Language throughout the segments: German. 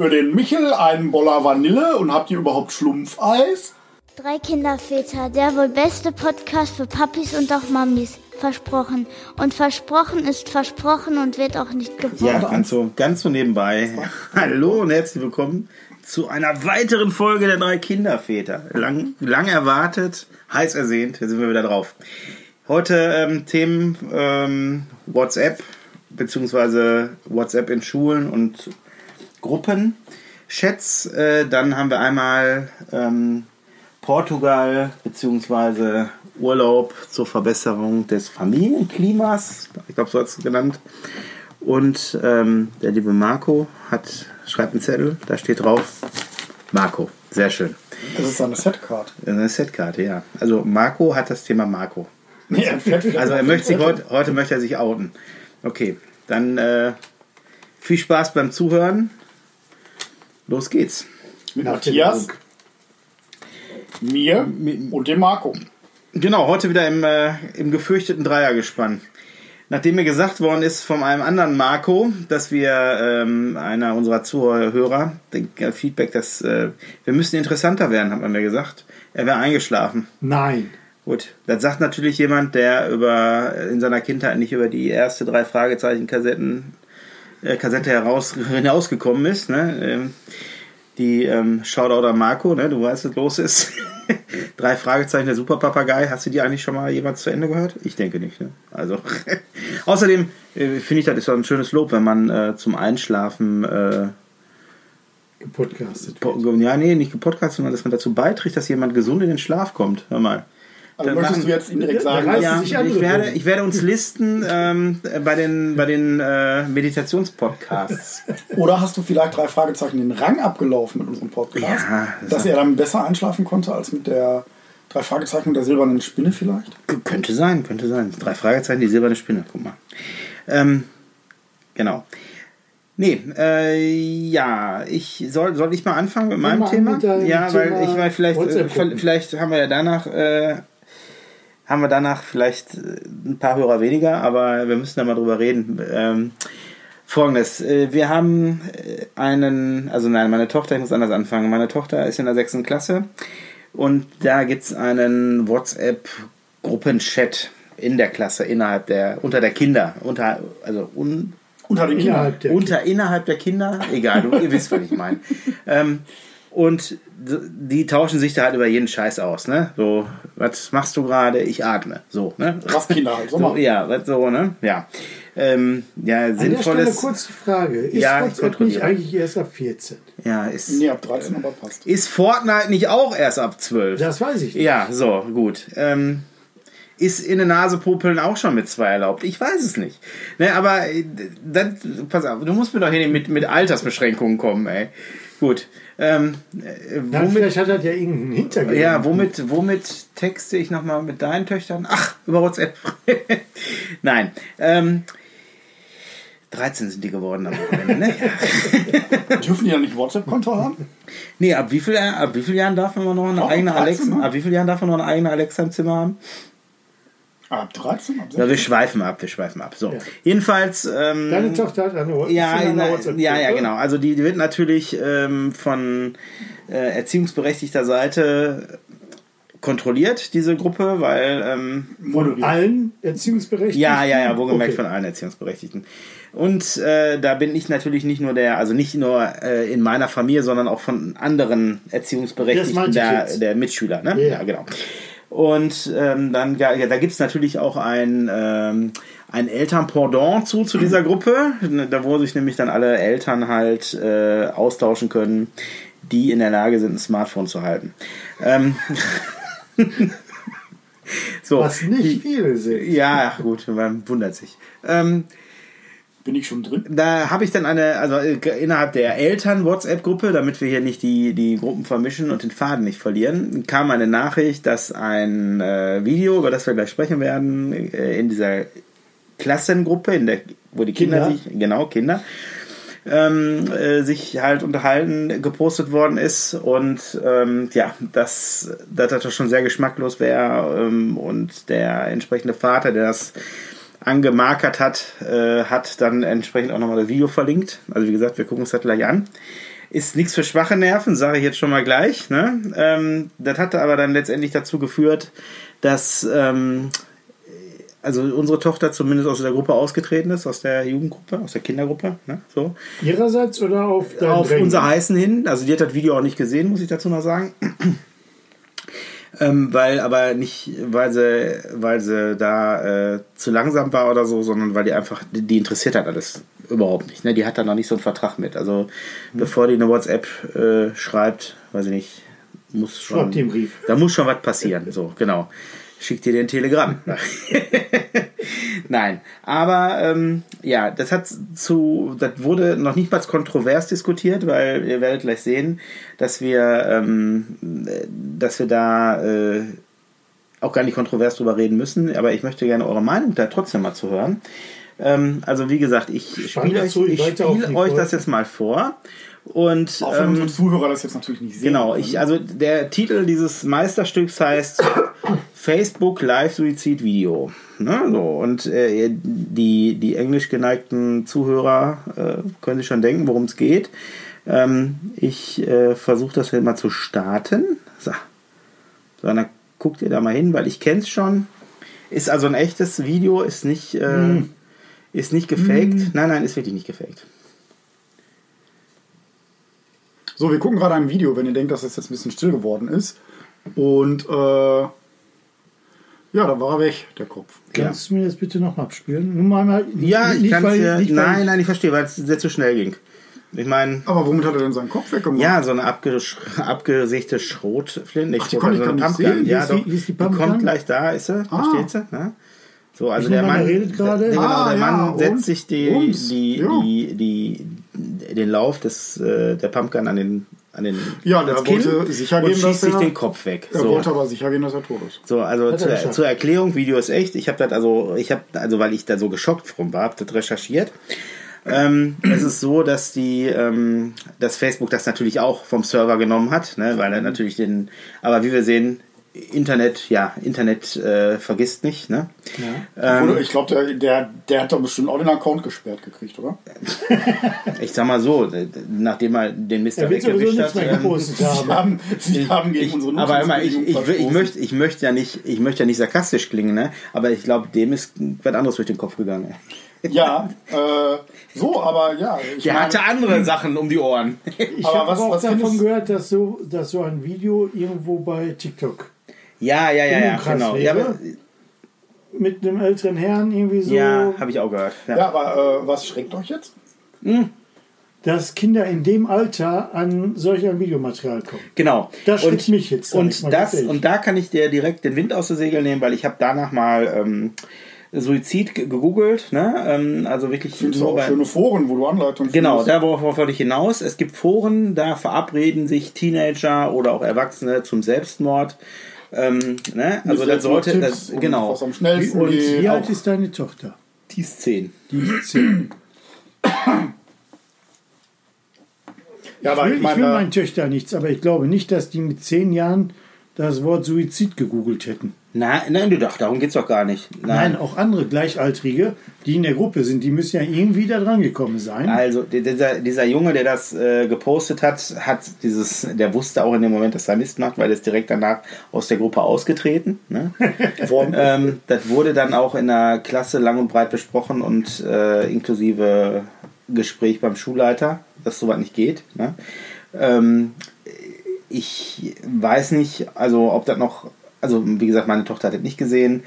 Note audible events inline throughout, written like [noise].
Für den Michel einen Boller Vanille und habt ihr überhaupt Schlumpfeis? Drei Kinderväter, der wohl beste Podcast für Papis und auch Mamis. Versprochen. Und versprochen ist versprochen und wird auch nicht gebrochen. Ja, ganz so, ganz so nebenbei. Hallo und herzlich willkommen zu einer weiteren Folge der drei Kinderväter. Lang, lang erwartet, heiß ersehnt, hier sind wir wieder drauf. Heute ähm, Themen ähm, WhatsApp, beziehungsweise WhatsApp in Schulen und Gruppen. Chats, äh, dann haben wir einmal ähm, Portugal, beziehungsweise Urlaub zur Verbesserung des Familienklimas, ich glaube, so hat es genannt. Und ähm, der liebe Marco hat, schreibt einen Zettel, da steht drauf, Marco, sehr schön. Das ist eine Setcard. Eine Setkarte, ja. Also Marco hat das Thema Marco. Pferd Also er möchte sich heute, heute möchte er sich outen. Okay, dann äh, viel Spaß beim Zuhören. Los geht's. Mit Matthias, mir und dem Marco. Genau, heute wieder im, äh, im gefürchteten Dreiergespann. Nachdem mir gesagt worden ist von einem anderen Marco, dass wir ähm, einer unserer Zuhörer, den äh, Feedback, dass äh, wir müssen interessanter werden, hat man mir gesagt. Er wäre eingeschlafen. Nein. Gut, das sagt natürlich jemand, der über in seiner Kindheit nicht über die erste drei Fragezeichen Kassetten äh, Kassette heraus [laughs] hinausgekommen ist. Ne? Ähm, die ähm, Shoutout an Marco, ne? du weißt, was los ist. [laughs] drei Fragezeichen der Superpapagei. Hast du die eigentlich schon mal jemals zu Ende gehört? Ich denke nicht. Ne? Also [laughs] außerdem äh, finde ich, das ist ein schönes Lob, wenn man äh, zum Einschlafen äh, gepodcastet. po- ja, nee, nicht gepodcastet, sondern dass man dazu beiträgt, dass jemand gesund in den Schlaf kommt. Hör mal. Also Dann möchtest machen- du jetzt indirekt sagen, ja, dass- Ja, ich werde, ich werde uns listen ähm, bei den, bei den äh, Meditationspodcasts. oder hast du vielleicht drei Fragezeichen den Rang abgelaufen mit unserem Podcast? Ja, das dass er dann besser einschlafen konnte als mit der drei Fragezeichen und der silbernen Spinne vielleicht? könnte sein, könnte sein. Drei Fragezeichen, die silberne Spinne, guck mal. Ähm, genau. Nee, äh, ja, ich soll, soll ich mal anfangen mit meinem Thema? ja, weil ich weil vielleicht, äh, WhatsApp-Gruppen. vielleicht haben wir ja danach, äh, haben wir danach vielleicht äh, ein paar Hörer weniger, aber wir müssen da mal drüber reden. Ähm, Folgendes, äh, wir haben äh, einen, also nein, meine Tochter, ich muss anders anfangen. Meine Tochter ist in der sechsten Klasse und da gibt es einen WhatsApp-Gruppenchat in der Klasse, innerhalb der, unter der Kinder, unter, also un, Unter den Kindern. Innerhalb der unter, innerhalb der Kinder, egal, du, ihr wisst, was ich meine. Ähm, und die tauschen sich da halt über jeden Scheiß aus, ne? So, was machst du gerade? Ich atme. So, ne? Was Kinder halt [laughs] so So, ja, was so, ne? Ja. Ähm, ja, An der Stelle sinnvolles. kurz die Frage: Ist Ja, WhatsApp nicht eigentlich erst ab 14? Ja, ist, Nee, ab 13, aber passt. ist Fortnite nicht auch erst ab 12? Das weiß ich nicht. Ja, so, gut. Ähm, ist in der Nase popeln auch schon mit zwei erlaubt? Ich weiß es nicht. Ne, aber äh, das, pass auf, du musst mir doch hier mit, mit Altersbeschränkungen kommen, ey. Gut. Ähm, äh, Dann womit, vielleicht hat das ja irgendeinen Hintergrund. ja, womit, womit texte ich nochmal mit deinen Töchtern? Ach, über WhatsApp. [laughs] Nein. Ähm, 13 sind die geworden am Wochenende, ne? Ja. [laughs] Dürfen die ja nicht WhatsApp-Konto haben? Nee, ab wie, viel, ab wie vielen Jahren darf man noch eine Doch, eigene 13, Alexa? ne? Ab wie vielen Jahren darf man noch eine eigene Alexa im Zimmer haben? Ab 13? Ab Ja, 16? wir schweifen ab, wir schweifen ab. So, jedenfalls. Ähm, Deine Tochter hat eine, Wha- ja, WhatsApp. ja, ja, genau. Also die, die wird natürlich ähm, von äh, erziehungsberechtigter Seite kontrolliert, diese Gruppe, weil ähm, Von allen Erziehungsberechtigten? ja, ja, ja, wohlgemerkt Okay. von allen Erziehungsberechtigten. Und äh, da bin ich natürlich nicht nur der, also nicht nur äh, in meiner Familie, sondern auch von anderen Erziehungsberechtigten der, der Mitschüler. Ne? Ja. Ja, genau. Und ähm, dann, ja, ja, da gibt es natürlich auch ein, ähm, ein Elternpendant zu, zu dieser Gruppe, da wo sich nämlich dann alle Eltern halt äh, austauschen können, die in der Lage sind, ein Smartphone zu halten. Ähm, [laughs] so, Was nicht viele sind. ja, gut, man wundert sich. Ähm, Bin ich schon drin? da habe ich dann eine, also äh, innerhalb der Eltern-WhatsApp-Gruppe, damit wir hier nicht die, die Gruppen vermischen und den Faden nicht verlieren, kam eine Nachricht, dass ein äh, Video, über das wir gleich sprechen werden, äh, in dieser Klassengruppe, in der, wo die Kinder, Kinder. sich, genau, Kinder, ähm, äh, sich halt unterhalten, gepostet worden ist und ähm, ja, dass das das schon sehr geschmacklos wäre ähm, und der entsprechende Vater, der das angemarkert hat, äh, hat dann entsprechend auch nochmal das Video verlinkt. Also wie gesagt, wir gucken uns das gleich an. ist nichts für schwache Nerven, sage ich jetzt schon mal gleich. Ne? Ähm, das hatte aber dann letztendlich dazu geführt, dass ähm, also unsere Tochter zumindest aus der Gruppe ausgetreten ist, aus der Jugendgruppe, aus der Kindergruppe. Ne? So. Ihrerseits oder auf dein Auf Drängen? unser Heißen hin. Also die hat das Video auch nicht gesehen, muss ich dazu noch sagen. Ähm, weil aber nicht, weil sie, weil sie da äh, zu langsam war oder so, sondern weil die einfach, die, die interessiert hat alles überhaupt nicht. Ne? Die hat da noch nicht so einen Vertrag mit. Also bevor die eine WhatsApp äh, schreibt, weiß ich nicht, muss schon. Schreibt einen Brief. Da muss schon was passieren. So, genau. Schickt dir den Telegramm. [laughs] [laughs] Nein, aber ähm, ja, das hat zu, das wurde noch nicht mal kontrovers diskutiert, weil ihr werdet gleich sehen, dass wir, ähm, äh, dass wir da äh, auch gar nicht kontrovers drüber reden müssen. Aber ich möchte gerne eure Meinung da trotzdem mal zu hören. Ähm, also wie gesagt, ich spiele euch, ich spiele euch das jetzt mal vor. Und Auch wenn ähm, unsere Zuhörer das jetzt natürlich nicht sehen. Genau, ich, also der Titel dieses Meisterstücks heißt [coughs] Facebook Live Suizid Video. Ne, so, und äh, die, die englisch geneigten Zuhörer äh, können sich schon denken, worum es geht. Ähm, ich äh, versuche das hier mal zu starten. So. so, dann guckt ihr da mal hin, weil ich kenne es schon. Ist also ein echtes Video, ist nicht, äh, ist nicht gefaked. Nein, nein, ist wirklich nicht gefaked. So, wir gucken gerade ein Video, wenn ihr denkt, dass es jetzt ein bisschen still geworden ist. Und äh, ja, da war er weg, der Kopf. Kannst du mir das bitte noch mal abspielen? Nur mal, Ja, ich nicht, kann es weil- ja. nicht, weil Nein, ich- nein, ich verstehe, weil es sehr zu schnell ging. Ich meine, Aber womit hat er denn seinen Kopf weggemacht? ja, so eine abgesch abgesägte Schrotflinte. Ach, die Schrot, konnte ich sondern gar nicht Pumpgun. sehen. Ja, doch. die- die die kommt gleich da, ist sie? Ah. Versteht sie? Ne? So, also Ich der Mann, er redet gerade. der, genau, Ah, der ja, Mann und? setzt sich die, Rums. die, Ja. die, die, den Lauf des, äh, der Pumpgun an den, an den Ja, der wollte sicher und gehen, dass schießt sich er- den Kopf weg. Er so. wollte aber sicher gehen, dass er tot ist. So, also er zur, zur Erklärung, Video ist echt. Ich habe das also, ich habe also, weil ich da so geschockt drum war, habe das recherchiert. Ähm, es ist so, dass die, ähm, dass Facebook das natürlich auch vom Server genommen hat, ne, weil er natürlich den, aber wie wir sehen, Internet, ja, Internet äh, vergisst nicht, ne? Ähm, Oder ich glaube, der, der, der hat doch bestimmt auch den Account gesperrt gekriegt, oder? [laughs] ich sag mal so, nachdem er den Mister Er wird sowieso weggewischt hat. mehr ähm, gepostet [laughs] Sie haben. haben, sie haben gegen ich, unsere aber immer, ich, ich, ich, möchte, ich möchte ja nicht, ich möchte ja nicht sarkastisch klingen, ne? Aber ich glaube, dem ist was anderes durch den Kopf gegangen. [laughs] Ja, äh, so, aber ja. Ich Der meine- hatte andere Sachen um die Ohren. Ich Aber habe was- auch was davon gehört, dass so, dass so ein Video irgendwo bei TikTok Ja, ja, ja, ja, genau. Ja, aber, mit einem älteren Herrn irgendwie so, ja habe ich auch gehört. Ja. Ja, aber äh, was schreckt euch jetzt? dass Kinder in dem Alter an solch ein Videomaterial kommen. Genau. Das schreckt mich jetzt, Und, das, und da kann ich dir direkt den Wind aus der Segel nehmen, weil ich habe danach mal ähm, Suizid ge- gegoogelt. Ne? Ähm, also wirklich Findest du nur auch bei- schöne Foren, wo du Anleitungen Genau, findest? da worauf wollte ich hinaus. Es gibt Foren, da verabreden sich Teenager oder auch Erwachsene zum Selbstmord. Ähm, ne? Also das sollte, das, und genau. Was am schnellsten Und geht. Wie auch- alt ist deine Tochter? Die ist 10. Die ist zehn. Ja, aber Ich will, ich ich will meine, meinen Töchtern nichts, aber ich glaube nicht, dass die mit zehn Jahren das Wort Suizid gegoogelt hätten. Nein, nein, du doch, darum geht's doch gar nicht. Nein, auch andere Gleichaltrige, die in der Gruppe sind, die müssen ja irgendwie da dran gekommen sein. Also die- dieser, dieser Junge, der das äh, gepostet hat, hat dieses, der wusste auch in dem Moment, dass er Mist macht, weil er ist direkt danach aus der Gruppe ausgetreten. Ne? [laughs] ähm, das wurde dann auch in der Klasse lang und breit besprochen und äh, inklusive Gespräch beim Schulleiter, dass sowas nicht geht. Ne? Ähm, ich weiß nicht, also ob das noch, also wie gesagt, meine Tochter hat das nicht gesehen,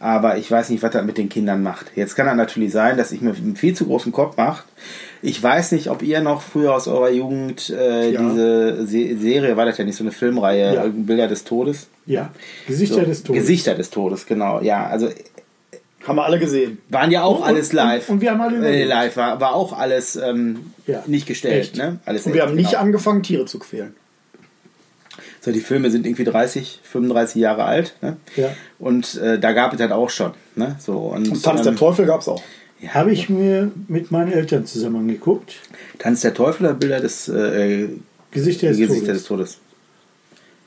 aber ich weiß nicht, was das mit den Kindern macht. Jetzt kann das natürlich sein, dass ich mir einen viel zu großen Kopf mache. Ich weiß nicht, ob ihr noch früher aus eurer Jugend äh, Ja. diese Se Serie, war das ja nicht so eine Filmreihe, Ja. Bilder des Todes? Ja, Gesichter So, des Todes. Gesichter des Todes, genau. Ja, also haben wir alle gesehen. waren ja auch Und- alles und- live. und wir haben alle überlebt. live, war, war auch alles ähm, Ja. nicht gestellt. Echt. Ne? Alles Und wir echt, haben nicht genau. angefangen, Tiere zu quälen. So, die Filme sind irgendwie 30, 35 Jahre alt. Ne? Ja. Und äh, da gab es halt auch schon. Ne? So, und, Und Tanz ähm, der Teufel gab es auch. ja, Habe ich mir mit meinen Eltern zusammen angeguckt. Tanz der Teufel oder Bilder des äh, Gesichter des Gesichter Todes. des Todes?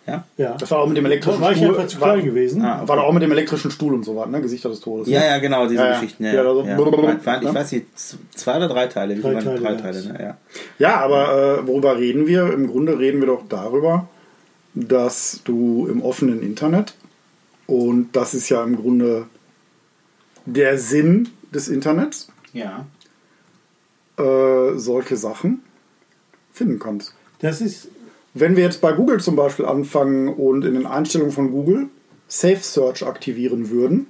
Ja? Ja. Das war auch mit dem elektrischen war ich Stuhl. einfach zu war, klein gewesen. Ah, okay. war doch auch mit dem elektrischen Stuhl und so was, ne? Gesichter des Todes. Ja, ne? ja, genau, diese Ja, ja. Geschichten. Ja, Ja, ja, also- ja. Waren, ich ne? weiß nicht, zwei oder drei Teile. Wie Drei Teile drei. Teile, ne? ja. Ja, aber äh, worüber reden wir? Im Grunde reden wir doch darüber, dass du im offenen Internet, und das ist ja im Grunde der Sinn des Internets, Ja. äh, solche Sachen finden kannst. Das ist, Wenn wir jetzt bei Google zum Beispiel anfangen und in den Einstellungen von Google Safe Search aktivieren würden,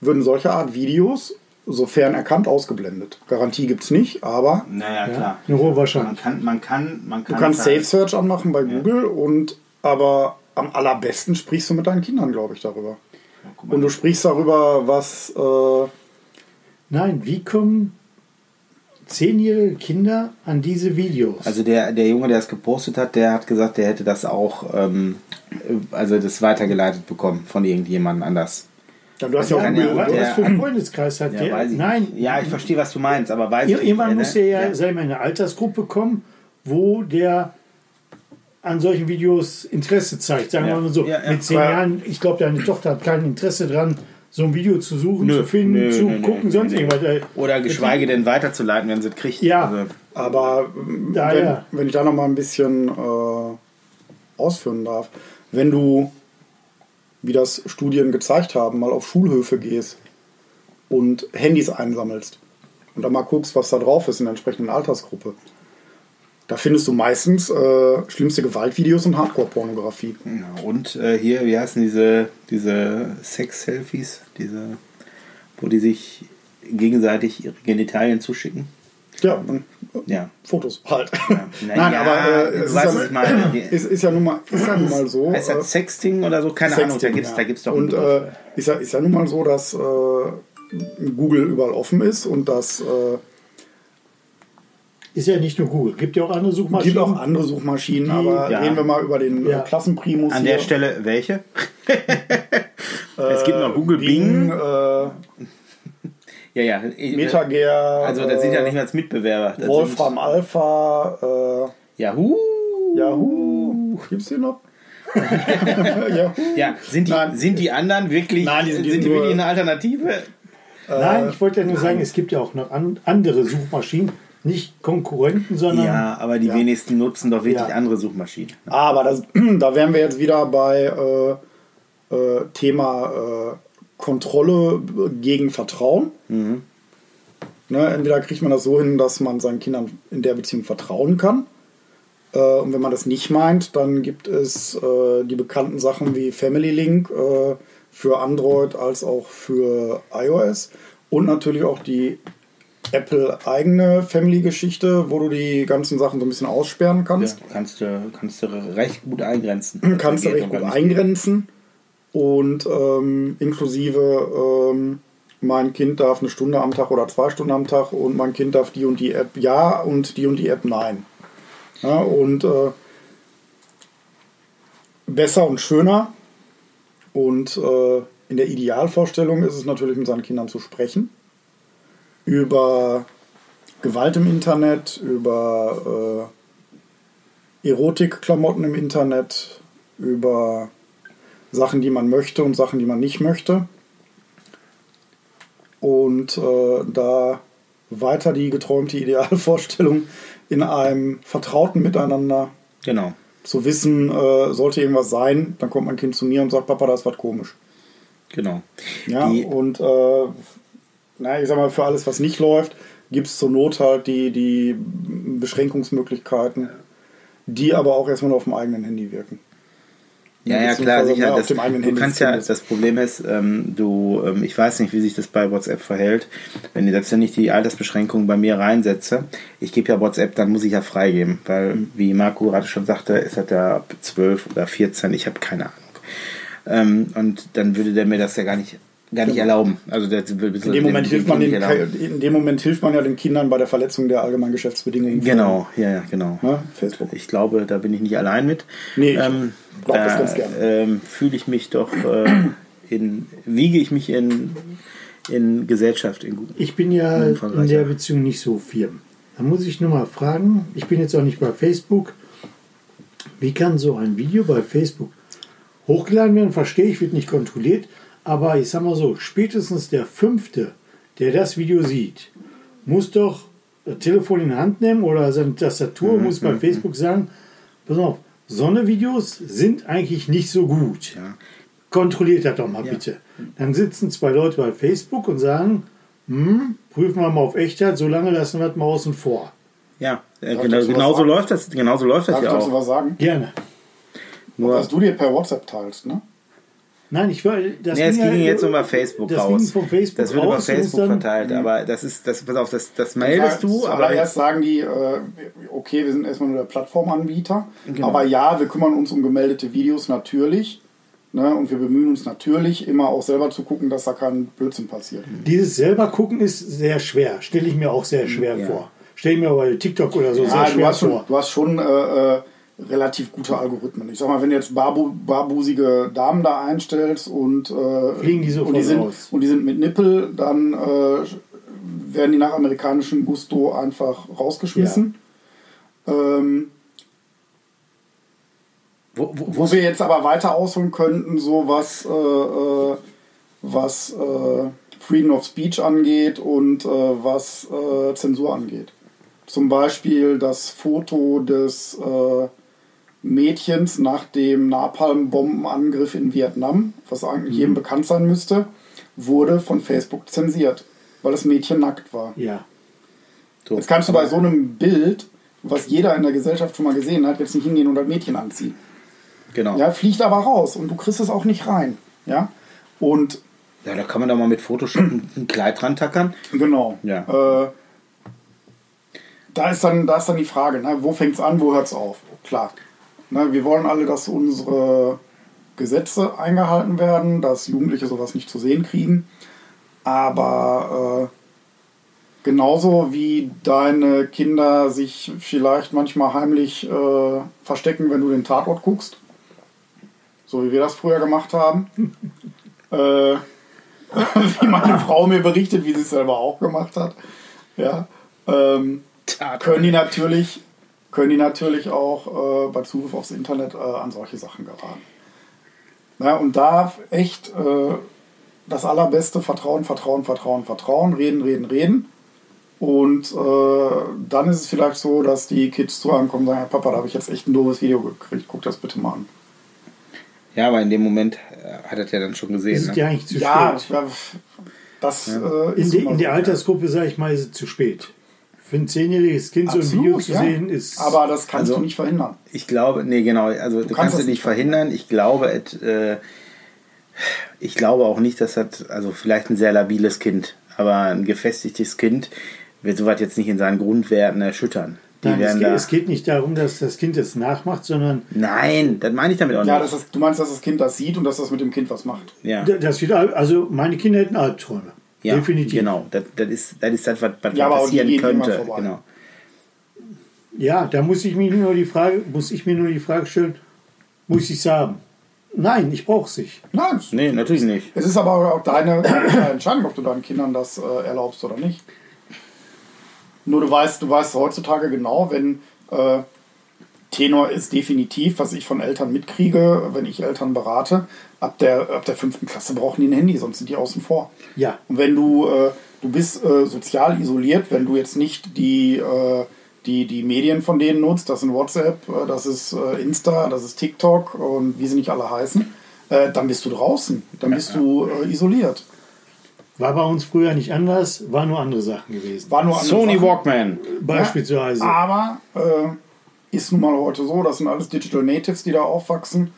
würden solche Art Videos, sofern erkannt, ausgeblendet. Garantie gibt es nicht, aber Naja, ja, klar. eine hohe Man Wahrscheinlichkeit. kann, man kann, man kann. Du kannst Safe Search anmachen bei Google und aber am allerbesten sprichst du mit deinen Kindern, glaube ich, darüber. mal. Und du sprichst darüber, was äh, Nein, wie kommen zehnjährige Kinder an diese Videos? Also der, der Junge, der es gepostet hat, der hat gesagt, der hätte das auch, ähm, also das weitergeleitet bekommen von irgendjemandem anders. ja, du hast ja auch kann Google, ja- was für einen Freundeskreis [clears throat] hat Ja, der? weiß ich Nein, nicht. Ja, ich verstehe, was du meinst, aber weiß ich nicht. irgendwann ne? muss er ja, ja. selber in eine Altersgruppe kommen, wo der an solchen Videos Interesse zeigt. Sagen Ja. wir mal so, Ja, ja. mit zehn Ja. Jahren, ich glaube, deine Tochter hat kein Interesse dran, so ein Video zu suchen, Nö, zu finden, nö, zu nö, gucken, nö, sonst irgendwas. Äh, Oder geschweige denn weiterzuleiten, wenn sie es kriegt. Ja. Also, Aber ähm, Ja, wenn, ja. wenn ich da noch mal ein bisschen äh, ausführen darf, wenn du, wie das Studien gezeigt haben, mal auf Schulhöfe gehst und Handys einsammelst und dann mal guckst, was da drauf ist in der entsprechenden Altersgruppe, da findest du meistens äh, schlimmste Gewaltvideos und Hardcore-Pornografie. ja, und äh, hier, wie heißen diese, diese Sex-Selfies, diese, wo die sich gegenseitig ihre Genitalien zuschicken? Ja, äh, Ja. Fotos halt. [laughs] Na Nein, ja, aber äh, es ist, ja, [clears throat] ist, ist ja nun mal, ist ja nun mal so. Heißt äh, das Sexting oder so? Keine Ahnung, da Sexting, gibt es ja. da gibt's doch Und äh, ist, ja, ist ja nun mal so, dass äh, Google überall offen ist und dass äh, ist ja nicht nur Google, gibt ja auch andere es Suchmaschinen. gibt auch andere Suchmaschinen, aber ja. reden wir mal über den Ja. äh, Klassenprimus. An hier. der Stelle welche? [laughs] es gibt noch Google Bing, Bing. äh, [laughs] Ja, ja. Metager, Also das sind ja nicht äh, mehr als Mitbewerber. Das Wolfram Alpha, äh, Yahoo. Yahoo. Gibt's die noch? [laughs] Yahoo. Ja, sind die, Nein. sind die anderen wirklich, Nein, die sind sind die nur- wirklich eine Alternative? Nein, ich wollte ja nur sagen, es gibt ja auch noch an, andere Suchmaschinen, nicht Konkurrenten, sondern Ja, aber die Ja. wenigsten nutzen doch wirklich Ja. andere Suchmaschinen. Aber das, [clears throat] da wären wir jetzt wieder bei äh, äh, Thema äh, Kontrolle gegen Vertrauen. Mhm. Ne, entweder kriegt man das so hin, dass man seinen Kindern in der Beziehung vertrauen kann. Äh, und wenn man das nicht meint, dann gibt es äh, die bekannten Sachen wie Family Link äh, für Android als auch für iOS. Und natürlich auch die Apple eigene Family-Geschichte, wo du die ganzen Sachen so ein bisschen aussperren Ja, kannst. kannst, du, kannst du recht gut eingrenzen. [clears throat] kannst du recht und gut eingrenzen. Und ähm, inklusive ähm, mein Kind darf eine Stunde am Tag oder zwei Stunden am Tag und mein Kind darf die und die App ja und die und die App nein. Ja, und äh, besser und schöner. Und äh, in der Idealvorstellung ist es natürlich mit seinen Kindern zu sprechen. Über Gewalt im Internet, über äh, Erotikklamotten im Internet, über Sachen, die man möchte und Sachen, die man nicht möchte. Und äh, da weiter die geträumte Idealvorstellung in einem vertrauten Miteinander Genau. zu wissen, äh, sollte irgendwas sein, dann kommt mein Kind zu mir und sagt, Papa, da ist was komisch. Genau. Ja, Die- und äh, na, ich sag mal, für alles, was nicht läuft, gibt es zur Not halt die, die Beschränkungsmöglichkeiten, die aber auch erstmal nur auf dem eigenen Handy wirken. Ja, ja, klar, sicher. auf Das, dem eigenen du Handy kannst ja, das Problem ist, ähm, du, ähm, ich weiß nicht, wie sich das bei WhatsApp verhält. Wenn ich selbst wenn ich die Altersbeschränkung bei mir reinsetze, ich gebe ja WhatsApp, dann muss ich ja freigeben, weil, Mhm. wie Marco gerade schon sagte, ist das ja ab 12 oder 14, ich habe keine Ahnung. Ähm, und dann würde der mir das ja gar nicht, gar nicht erlauben. Also der, In dem, Moment hilft man den, in dem Moment hilft man ja den Kindern bei der Verletzung der allgemeinen Geschäftsbedingungen. Genau, ja, ja, genau. Ne? Facebook. Ich glaube, da bin ich nicht allein mit. Nee, ich ähm, glaub das da, ganz gerne. Ähm, Fühle ich mich doch äh, in, wiege ich mich in, in Gesellschaft in gut. ich bin ja in der Beziehung nicht so firm. Da muss ich nur mal fragen, ich bin jetzt auch nicht bei Facebook. Wie kann so ein Video bei Facebook hochgeladen werden, verstehe ich, wird nicht kontrolliert. Aber ich sag mal so, spätestens der Fünfte, der das Video sieht, muss doch das Telefon in die Hand nehmen oder seine Tastatur, muss bei Facebook sagen, pass auf, so eine Videos sind eigentlich nicht so gut. Ja. Kontrolliert das doch mal bitte. Dann sitzen zwei Leute bei Facebook und sagen, hm, prüfen wir mal auf Echtheit, solange lassen wir das mal außen vor. Ja, äh, genau, dazu genauso läuft das, genauso läuft das Darf ich ja dazu auch. was sagen? Gerne. Nur, Was du dir per WhatsApp teilst, ne? Nein, ich war. Das nee, es ging ging ja- jetzt über Facebook das raus. Ging Facebook das wird über Facebook dann- verteilt, aber das ist, das, pass auf, das, das meldest du, aber Zuallererst sagen die, äh, okay, wir sind erstmal nur der Plattformanbieter, Genau. aber ja, wir kümmern uns um gemeldete Videos natürlich. Ne, und wir bemühen uns natürlich immer auch selber zu gucken, dass da kein Blödsinn passiert. Dieses selber gucken ist sehr schwer. Stelle ich mir auch sehr schwer Ja. vor. Stelle ich mir bei TikTok oder so Ja, sehr du schwer hast schon, vor. du hast schon äh, äh, relativ gute Algorithmen. Ich sag mal, wenn du jetzt barbu barbusige Damen da einstellst und, äh, Fliegen die sofort und, die sind, raus. und die sind mit Nippel, dann äh, werden die nach amerikanischem Gusto einfach rausgeschmissen. Ähm, wo, wo, Wo wir jetzt aber weiter ausholen könnten, so was, äh, äh, was äh, Freedom of Speech angeht und äh, was Zensur angeht. Zum Beispiel das Foto des äh, Mädchens nach dem Napalm-Bombenangriff in Vietnam, was eigentlich jedem bekannt sein müsste, wurde von Facebook zensiert, weil das Mädchen nackt war. Ja. so. Jetzt kannst du bei so einem Bild, was jeder in der Gesellschaft schon mal gesehen hat, jetzt nicht hingehen und das Mädchen anziehen. Genau. Ja, fliegt aber raus und du kriegst es auch nicht rein. Ja, und Ja, da kann man doch mal mit Photoshop ein ein Kleid dran tackern. genau. Ja. Äh, da, ist dann, da ist dann die Frage, ne, wo fängt es an, wo hört es auf? Klar. Ne, wir wollen alle, dass unsere Gesetze eingehalten werden, dass Jugendliche sowas nicht zu sehen kriegen. Aber äh, genauso wie deine Kinder sich vielleicht manchmal heimlich äh, verstecken, wenn du den Tatort guckst, so wie wir das früher gemacht haben. [laughs] äh, [laughs] wie meine Frau mir berichtet, wie sie es selber auch gemacht hat. Ja, ähm, können die natürlich, können die natürlich auch äh, bei Zugriff aufs Internet äh, an solche Sachen geraten. Ja, und da echt äh, das allerbeste Vertrauen, Vertrauen, Vertrauen, Vertrauen, reden, reden, reden. Und äh, dann ist es vielleicht so, dass die Kids zu einem kommen und sagen, "Herr Papa, da habe ich jetzt echt ein doofes Video gekriegt, guck das bitte mal an. Ja, aber in dem Moment äh, hat er es ja dann schon Ist gesehen. es Ne? ja eigentlich zu Ja, spät. ja, das äh, In, ist immer in der. Altersgruppe, sage ich mal, ist es zu spät. Für ein zehnjähriges Kind so ein Absolut, Video zu ja. sehen, ist. Aber das kannst Also- du nicht verhindern. Ich glaube, nee, genau, also du, kannst kannst das es nicht verhindern. Ich glaube, et, äh, ich glaube auch nicht, dass das, also vielleicht ein sehr labiles Kind, aber ein gefestigtes Kind wird sowas jetzt nicht in seinen Grundwerten erschüttern. Die Nein, es, werden geht, da, es geht nicht darum, dass das Kind es nachmacht, sondern Nein, das meine ich damit auch Ja, nicht. ist, du meinst, dass das Kind das sieht und dass das mit dem Kind was macht. ja. das wieder. Also meine Kinder hätten Albträume. Ja, Definitiv. Genau, das, das ist das, ist das was, was Ja, passieren könnte. vorbei. Genau. Ja, da muss ich mir nur die Frage, muss ich mir nur die Frage stellen, muss ich es haben? Nein, ich brauche es nicht. Nein, es- Nee, natürlich nicht. es ist aber auch deine, deine Entscheidung, ob du deinen Kindern das äh, erlaubst oder nicht. Nur du weißt, du weißt heutzutage genau, wenn äh, Tenor ist definitiv, was ich von Eltern mitkriege, wenn ich Eltern berate, ab der, ab der fünften Klasse brauchen die ein Handy, sonst sind die außen vor. Ja. Und wenn du, äh, du bist äh, sozial isoliert, wenn du jetzt nicht die, äh, die, die Medien von denen nutzt, das sind WhatsApp, äh, das ist äh, Insta, das ist TikTok und wie sie nicht alle heißen, äh, dann bist du draußen, dann bist du äh, isoliert. War bei uns früher nicht anders, war nur andere Sachen gewesen. War nur andere Sony Sachen. Walkman. Beispielsweise. Aber äh, ist nun mal heute so, das sind alles Digital Natives, die da aufwachsen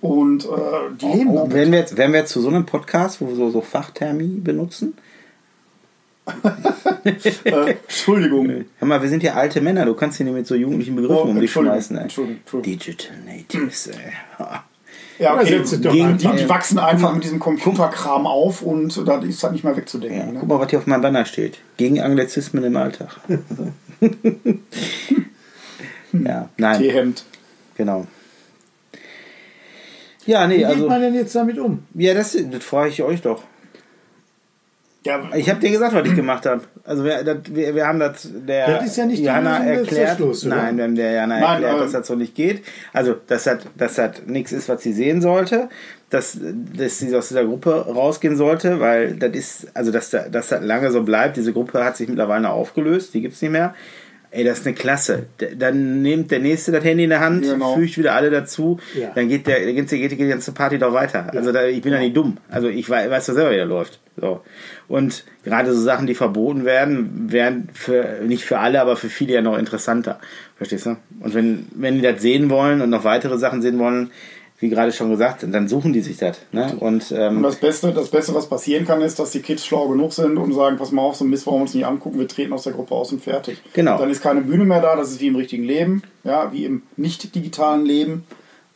und äh, die leben Oh, damit. werden, wir jetzt, werden wir jetzt zu so einem Podcast, wo wir so, so Fachtermi benutzen? [laughs] Äh, Entschuldigung. Hör mal, wir sind ja alte Männer, du kannst hier nicht mit so jugendlichen Begriffen Oh, um dich schmeißen. Ey. Entschuldigung, Entschuldigung. Digital Natives, ey. Ja, okay. Die, einfach. die, die wachsen einfach mit diesem Computerkram auf und da ist halt nicht mehr wegzudenken. Ja, ne? guck mal, was hier auf meinem Banner steht. Gegen Anglizismen im Alltag. [laughs] [laughs] ja, nein, T-Hemd. genau. Ja, nee, Wie geht also. man denn jetzt damit um? Ja, das, das frage ich euch doch. Ja, Ich habe dir gesagt, was ich gemacht habe. Also wir, das, wir, wir haben das der Das ist ja nicht des erklärt. Nein, wir haben der Johanna Nein, erklärt, dass das so nicht geht. Also dass das, dass das nichts ist, was sie sehen sollte, dass, dass sie aus dieser Gruppe rausgehen sollte, weil das ist, also dass, da- dass das lange so bleibt. Diese Gruppe hat sich mittlerweile aufgelöst, die gibt's nicht mehr. Ey, das ist eine Klasse. Dann nimmt der Nächste das Handy in der Hand, Genau. fügt wieder alle dazu, Ja. dann geht, der, geht, geht die ganze Party doch weiter. Also da, ich bin ja nicht dumm. Also ich weiß, weiß doch selber, wie der läuft. So. Und gerade so Sachen, die verboten werden, werden für nicht für alle, aber für viele ja noch interessanter. Verstehst du? Und wenn, wenn die das sehen wollen und noch weitere Sachen sehen wollen, wie gerade schon gesagt, dann suchen die sich das. Ne? Und, Und ähm, das Beste, das Beste, was passieren kann, ist, dass die Kids schlau genug sind und sagen, pass mal auf, so ein Mist wollen wir uns nicht angucken, wir treten aus der Gruppe aus und fertig. Genau. Dann ist keine Bühne mehr da, das ist wie im richtigen Leben, ja, wie im nicht digitalen Leben.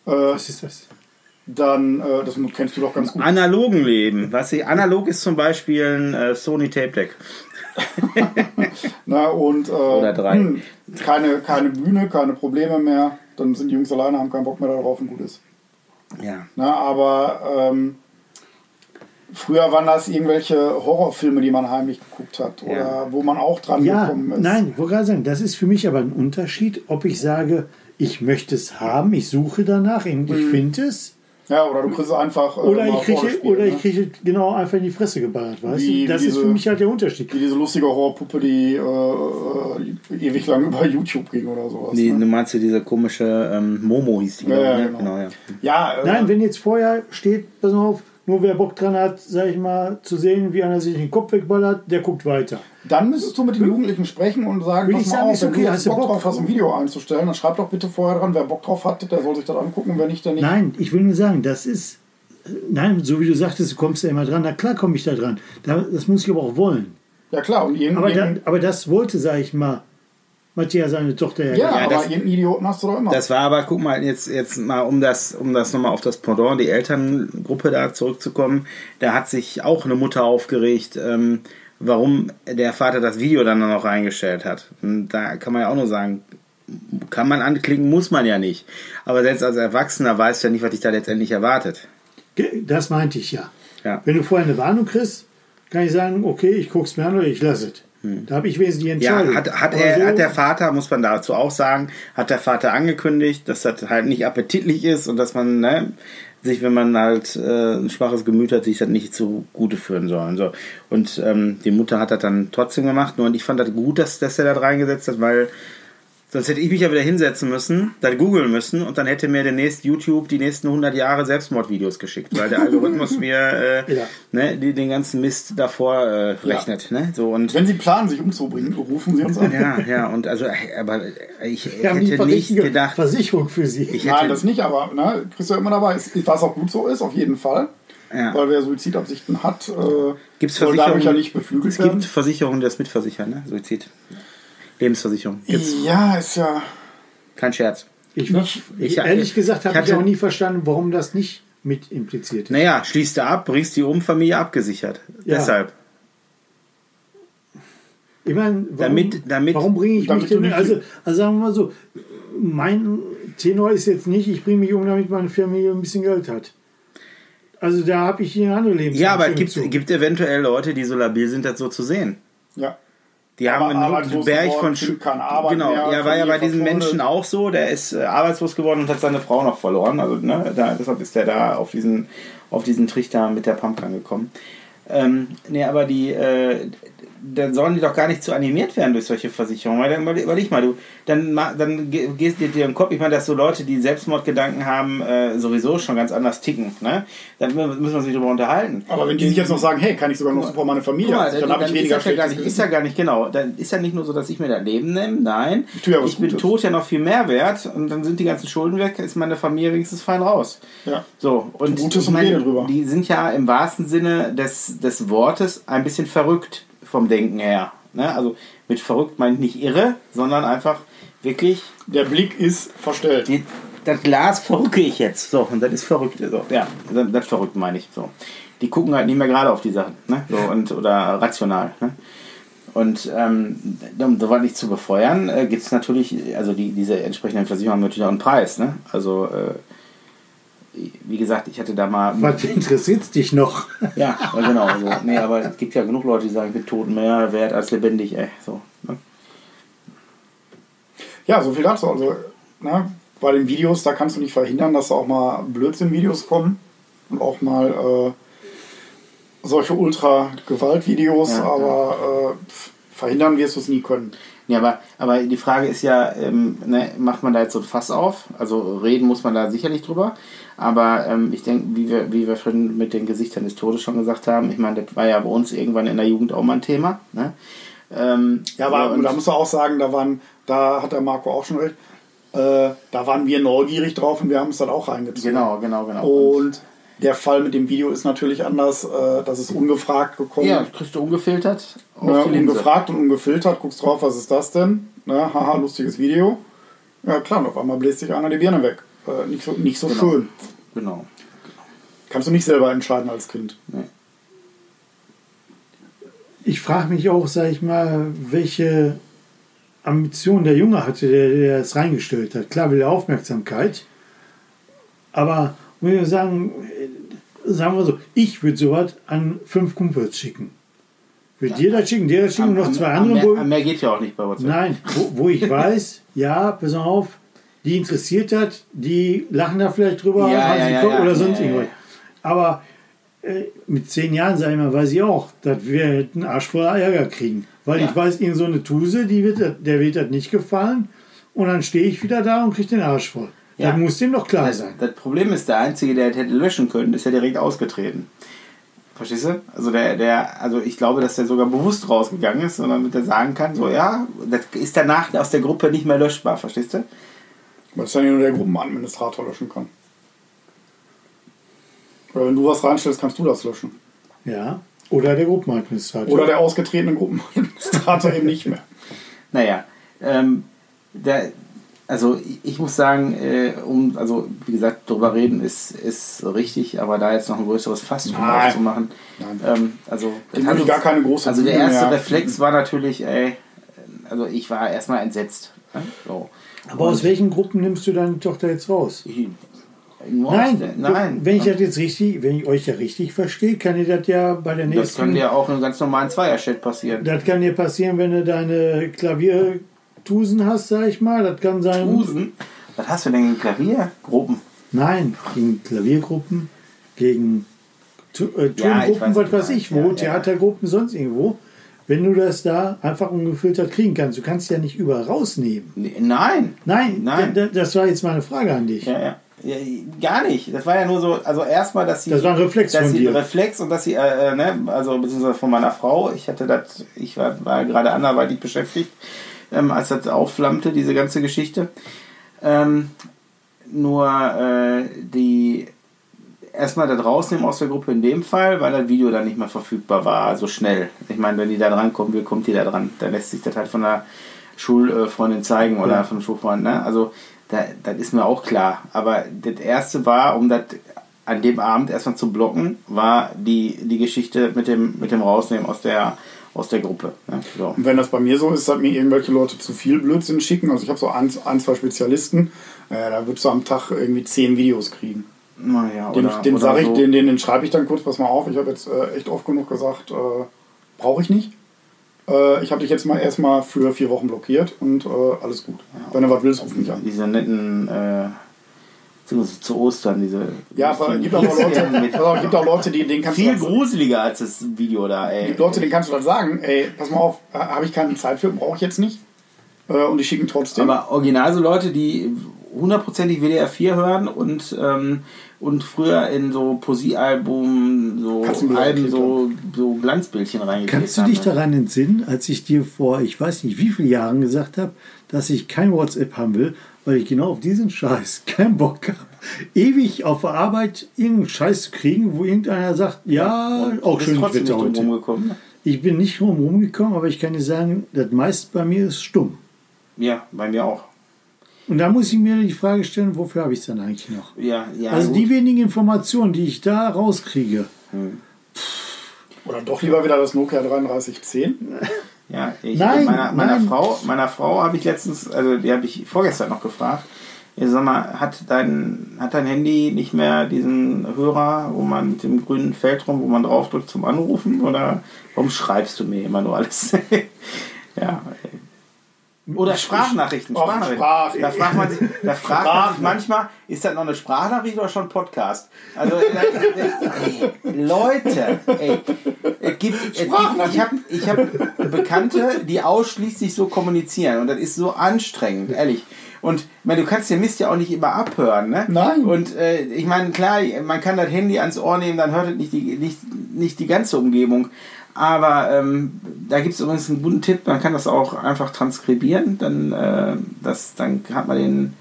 Äh, Was ist das? dann, äh, das kennst du doch ganz gut. analogen Leben. Was ich, analog ist zum Beispiel ein äh, Sony Tape Deck. [laughs] Na, und äh, Oder drei. hm, keine, keine Bühne, keine Probleme mehr. Dann sind die Jungs alleine, haben keinen Bock mehr darauf und gut ist. Ja. Na, aber ähm, früher waren das irgendwelche Horrorfilme, die man heimlich geguckt hat oder Ja. wo man auch dran Ja, gekommen ist. nein, ich wollte gerade sagen, das ist für mich aber ein Unterschied, ob ich sage, ich möchte es haben, ich suche danach, und Mhm. ich finde es, Ja, oder du kriegst es einfach äh, oder ich kriege oder ne? ich kriege genau einfach in die Fresse geballert, weißt Wie- du? Das wie ist für diese- mich halt der Unterschied. Wie diese lustige Horrorpuppe, die äh, äh, ewig lang [laughs] über YouTube ging oder sowas. Die, ne? du meinst ja diese komische ähm, Momo hieß die, ja, ne? genau. genau ja. Ja, äh, Nein, wenn jetzt vorher steht, pass mal auf, nur wer Bock dran hat, sag ich mal, zu sehen, wie einer sich den Kopf wegballert, der guckt weiter. dann müsstest du mit den Jugendlichen sprechen und sagen, pass mal sagen, auf, wenn okay, du hast Bock Bock? drauf hast, ein Video einzustellen, dann schreib doch bitte vorher dran, wer Bock drauf hat, der soll sich das angucken, wer nicht, der nicht. Nein, ich will nur sagen, das ist, nein, so wie du sagtest, du kommst ja immer dran, na klar komme ich da dran. Da, das muss ich aber auch wollen. Ja klar, und Aber, dann, aber das wollte, sag ich mal, Matthias, seine Tochter ja. ja, aber das- irgendeinen Idioten hast du doch immer. Das war aber, guck mal, jetzt, jetzt mal, um das, um das nochmal auf das Pendant, die Elterngruppe da zurückzukommen, da hat sich auch eine Mutter aufgeregt, ähm, warum der Vater das Video dann noch reingestellt hat. Und da kann man ja auch nur sagen, kann man anklicken, muss man ja nicht. Aber selbst als Erwachsener weiß ja nicht, was dich da letztendlich erwartet. Das meinte ich ja. Ja. Wenn du vorher eine Warnung kriegst, kann ich sagen, okay, ich guck's mir an oder ich lasse es. Da habe ich wesentlich die Ja, Entscheidung. hat, hat, er, so- hat der Vater, muss man dazu auch sagen, hat der Vater angekündigt, dass das halt nicht appetitlich ist und dass man ne, sich, wenn man halt äh, ein schwaches Gemüt hat, sich das nicht zu Gute führen soll. Und, so. und ähm, die Mutter hat das dann trotzdem gemacht. Nur und ich fand das gut, dass, dass er das reingesetzt hat, weil sonst hätte ich mich ja wieder hinsetzen müssen, dann googeln müssen und dann hätte mir demnächst YouTube die nächsten 100 Jahre Selbstmordvideos geschickt, weil der [laughs] Algorithmus mir äh, Ja. ne, den ganzen Mist davor äh, rechnet. Ne? So, und Wenn sie planen, sich umzubringen, rufen sie uns an. ja, ja, und also, aber ich die hätte nicht gedacht, Versicherung für sie. ich Nein, das nicht, aber ne, kriegst du ja immer dabei. Was auch gut so ist, auf jeden Fall. Ja. Weil wer Suizidabsichten hat, äh, Gibt's soll dadurch ja nicht beflügelt es werden. gibt Versicherungen, die das mitversichern, ne? Suizid. Lebensversicherung. Gibt's. Ja, ist ja. Kein Scherz. Ich, Nicht- ich- ehrlich gesagt habe ich auch nie verstanden, warum das nicht mit impliziert ist. Naja, schließt du ab, bringst die um, Familie abgesichert. Ja. Deshalb. Ich meine, warum, Damit- damit- warum bringe ich damit mich denn, also, also sagen wir mal so, mein Tenor ist jetzt nicht, ich bringe mich um, damit meine Familie ein bisschen Geld hat. Also da habe ich hier eine andere Lebensweise. Ja, aber es gibt, gibt eventuell Leute, die so labil sind, das so zu sehen. Ja. Die haben Aber einen Berg von Arbeit Genau, ja, war ja bei diesem. Menschen auch so. Der ist äh, arbeitslos geworden und hat seine Frau noch verloren. Also, ne, da, deshalb ist der da auf diesen, auf diesen Trichter mit der Pumpgun gekommen. Ähm, nee, aber die, äh, dann sollen die doch gar nicht zu animiert werden durch solche Versicherungen. Weil dann überleg, überleg mal, du, dann, dann ge- gehst dir dir im Kopf, ich meine, dass so Leute, die Selbstmordgedanken haben, äh, sowieso schon ganz anders ticken. Ne? Dann müssen wir sich darüber unterhalten. Aber wenn die sich jetzt noch sagen, hey, kann ich sogar noch super meine Familie mal, dann, dann habe ich ist, weniger das ja gar nicht, ist ja gar nicht genau. Dann ist ja nicht nur so, dass ich mir das Leben nehme. Nein, Ich ja ich bin Gutes. tot ja noch viel mehr wert und dann sind die ganzen Schulden weg, ist meine Familie wenigstens fein raus. Ja. So, und Gutes ich meine, drüber. die sind ja im wahrsten Sinne des, des Wortes ein bisschen verrückt vom Denken her. Ne? Also mit verrückt meine ich nicht irre, sondern einfach wirklich, Der Blick ist verstellt. die, das Glas verrücke ich jetzt. So, und das ist verrückt. So, ja, das, das verrückt meine ich. So. Die gucken halt nicht mehr gerade auf die Sachen. Ne? So, und, oder rational. Ne? Und ähm, um sowas nicht zu befeuern, äh, gibt es natürlich, also die, diese entsprechenden Versicherungen haben natürlich auch einen Preis. Ne? Also äh, wie gesagt, ich hatte da mal. Was interessiert dich noch? Ja, ja, genau. So. Nee, aber es gibt ja genug Leute, die sagen, ich bin tot mehr wert als lebendig, ey. So, ne? Ja, so viel dazu. Also, ne, bei den Videos, da kannst du nicht verhindern, dass da auch mal Blödsinn-Videos kommen und auch mal äh, solche Ultra-Gewalt-Videos, Ja, aber Äh, pf, verhindern wirst du es nie können. Ja, aber, aber die Frage ist ja, ähm, ne, macht man da jetzt so ein Fass auf? Also reden muss man da sicherlich drüber. Aber ähm, ich denke, wie wir, wie wir schon mit den Gesichtern des Todes schon gesagt haben, ich meine, das war ja bei uns irgendwann in der Jugend auch mal ein Thema. Ne? Ähm, Ja, aber da musst du auch sagen, da waren, da hat der Marco auch schon recht, äh, da waren wir neugierig drauf und wir haben es dann auch reingezogen. Genau, genau, genau. Und der Fall mit dem Video ist natürlich anders, äh, das ist ungefragt gekommen. ja, kriegst du ungefiltert Linse. ungefragt und ungefiltert, guckst drauf, was ist das denn? Ne, haha, lustiges Video. Ja klar, und auf einmal bläst sich einer die Birne weg. Äh, nicht so, nicht so Genau. schön. Genau. Kannst du nicht selber entscheiden als Kind. Nee. Ich frage mich auch, sag ich mal, welche Ambition der Junge hatte, der, der das reingestellt hat. Klar will er Aufmerksamkeit, aber muss ich sagen, äh, sagen wir so, ich würde sowas an fünf Kumpels schicken. Würde dir das schicken, dir das schicken, noch zwei andere. mehr, wo- mehr geht ja auch nicht bei WhatsApp. Nein, wo, wo ich [laughs] weiß, ja, pass auf, die interessiert hat, die lachen da vielleicht drüber, Ja, ja, ja, oder sonst irgendwas. Aber äh, mit zehn Jahren, sag ich mal, weiß ich auch, dass wir einen Arsch voller Ärger kriegen. Weil ich weiß, irgend so eine Tuse, die wird, der wird das nicht gefallen. Und dann stehe ich wieder da und kriege den Arsch voll. Ja. Das muss dem doch klar Das, sein. das Problem ist, der Einzige, der hätte löschen können, ist ja direkt ausgetreten. Verstehst du? Also der, der, also ich glaube, dass der sogar bewusst rausgegangen ist, sondern damit er sagen kann, so ja, das ist danach aus der Gruppe nicht mehr löschbar, verstehst du? Weil es dann ja nur der Gruppenadministrator löschen kann. Oder wenn du was reinstellst, kannst du das löschen. Ja. Oder der Gruppenadministrator. Oder der ausgetretene Gruppenadministrator eben nicht mehr. [laughs] Naja, ähm, der, also ich, muss sagen, äh, um, also wie gesagt, drüber reden ist, ist richtig, aber da jetzt noch ein größeres Fass aufzumachen, Nein. ähm, also uns- gar keine große Also der erste mehr. Reflex war natürlich, ey, also ich war erstmal entsetzt. So. Aber aus welchen Gruppen nimmst du deine Tochter jetzt raus? Nein, nein. Wenn ich das jetzt richtig, wenn ich euch ja richtig verstehe, kann dir das ja bei der das nächsten. kann dir auch im ganz normalen Zweier-Chat passieren. Das kann dir passieren, wenn du deine Klaviertusen hast, sag ich mal. Das kann sein. Usen. Was hast du denn gegen Klaviergruppen? Nein, gegen Klaviergruppen, gegen Tu- äh, Ja, Turngruppen, weiß, was weiß ich wo, ja, ja. Theatergruppen, sonst irgendwo. Wenn du das da einfach ungefiltert kriegen kannst, du kannst ja nicht überall rausnehmen. Nein. Nein, Nein. da- da- das war jetzt meine Frage an dich. Ja, ja. Ja, gar nicht. Das war ja nur so, also erstmal, dass sie. Das war ein Reflex dass von sie, dir. Ein Reflex und dass sie, äh, äh, ne, also beziehungsweise von meiner Frau, ich hatte das, ich war, war gerade anderweitig beschäftigt, ähm, als das aufflammte, diese ganze Geschichte. Ähm, nur äh, die erstmal da rausnehmen aus der Gruppe in dem Fall, weil das Video dann nicht mehr verfügbar war, so schnell. Ich meine, wenn die da dran kommen will, kommt die da dran. Dann lässt sich das halt von der Schulfreundin zeigen oder Ja. vom Schulfreund. Ne? Also da, das ist mir auch klar. Aber das erste war, um das an dem Abend erstmal zu blocken, war die, die Geschichte mit dem, mit dem Rausnehmen aus der, aus der Gruppe. Ne? So. Und wenn das bei mir so ist, dass mir irgendwelche Leute zu viel Blödsinn schicken, also ich habe so ein, ein, zwei Spezialisten, äh, da würdest du am Tag irgendwie zehn Videos kriegen. Naja, Den, oder, den, oder ich, so. den, den, den schreibe ich dann kurz, pass mal auf, ich habe jetzt äh, echt oft genug gesagt, äh, brauche ich nicht. Äh, ich habe dich jetzt mal erstmal für vier Wochen blockiert und äh, alles gut. Wenn du was willst, ruf mich an. diese netten äh, beziehungsweise zu Ostern, diese Ja, aber es gibt auch Leute, [laughs] also, es gibt auch Leute, die, denen kannst viel du das, gruseliger als das Video da, ey. gibt Leute, denen kannst du dann sagen, ey, pass mal auf, habe ich keine Zeit für, brauche ich jetzt nicht. Äh, und die schicken trotzdem. Aber original so Leute, die hundertprozentig WDR 4 hören und, ähm, und früher in so Poesiealbum, so Alben, so, so Glanzbildchen reingeklebt Kannst du dich ne? daran entsinnen, als ich dir vor, ich weiß nicht wie vielen Jahren gesagt habe, dass ich kein WhatsApp haben will, weil ich genau auf diesen Scheiß keinen Bock habe, ewig auf der Arbeit irgendeinen Scheiß zu kriegen, wo irgendeiner sagt, ja, Und auch schön Wetter heute. rumgekommen. ne? Ich bin nicht rum rumgekommen, aber ich kann dir sagen, das meiste bei mir ist stumm. Ja, bei mir auch. Und da muss ich mir die Frage stellen, wofür habe ich es dann eigentlich noch? Ja, ja. also gut. die wenigen Informationen, die ich da rauskriege, Oder doch lieber wieder das Nokia 3310. Ja, ich, Nein, meiner, meiner nein. Frau, meiner Frau habe ich letztens, also die habe ich vorgestern noch gefragt, Ja, sag mal, hat dein, hat dein Handy nicht mehr diesen Hörer, wo man mit dem grünen Feld rum, wo man draufdrückt zum Anrufen? Oder warum schreibst du mir immer nur alles? [laughs] ja. Oder Sprachnachrichten. Och, Sprachnachrichten. Sprach- da fragt man sich, da [laughs] fragt man sich manchmal, ist das noch eine Sprachnachricht oder schon ein Podcast? Also, ey, Leute, ey, es gibt, es gibt, ich habe ich hab Bekannte, die ausschließlich so kommunizieren und das ist so anstrengend, ehrlich. Und meine, du kannst den Mist ja auch nicht immer abhören, ne? Nein. Und äh, ich meine, klar, man kann das Handy ans Ohr nehmen, dann hört es nicht die, nicht, nicht die ganze Umgebung. Aber ähm, da gibt es übrigens einen guten Tipp, man kann das auch einfach transkribieren, dann, äh, das, dann hat man den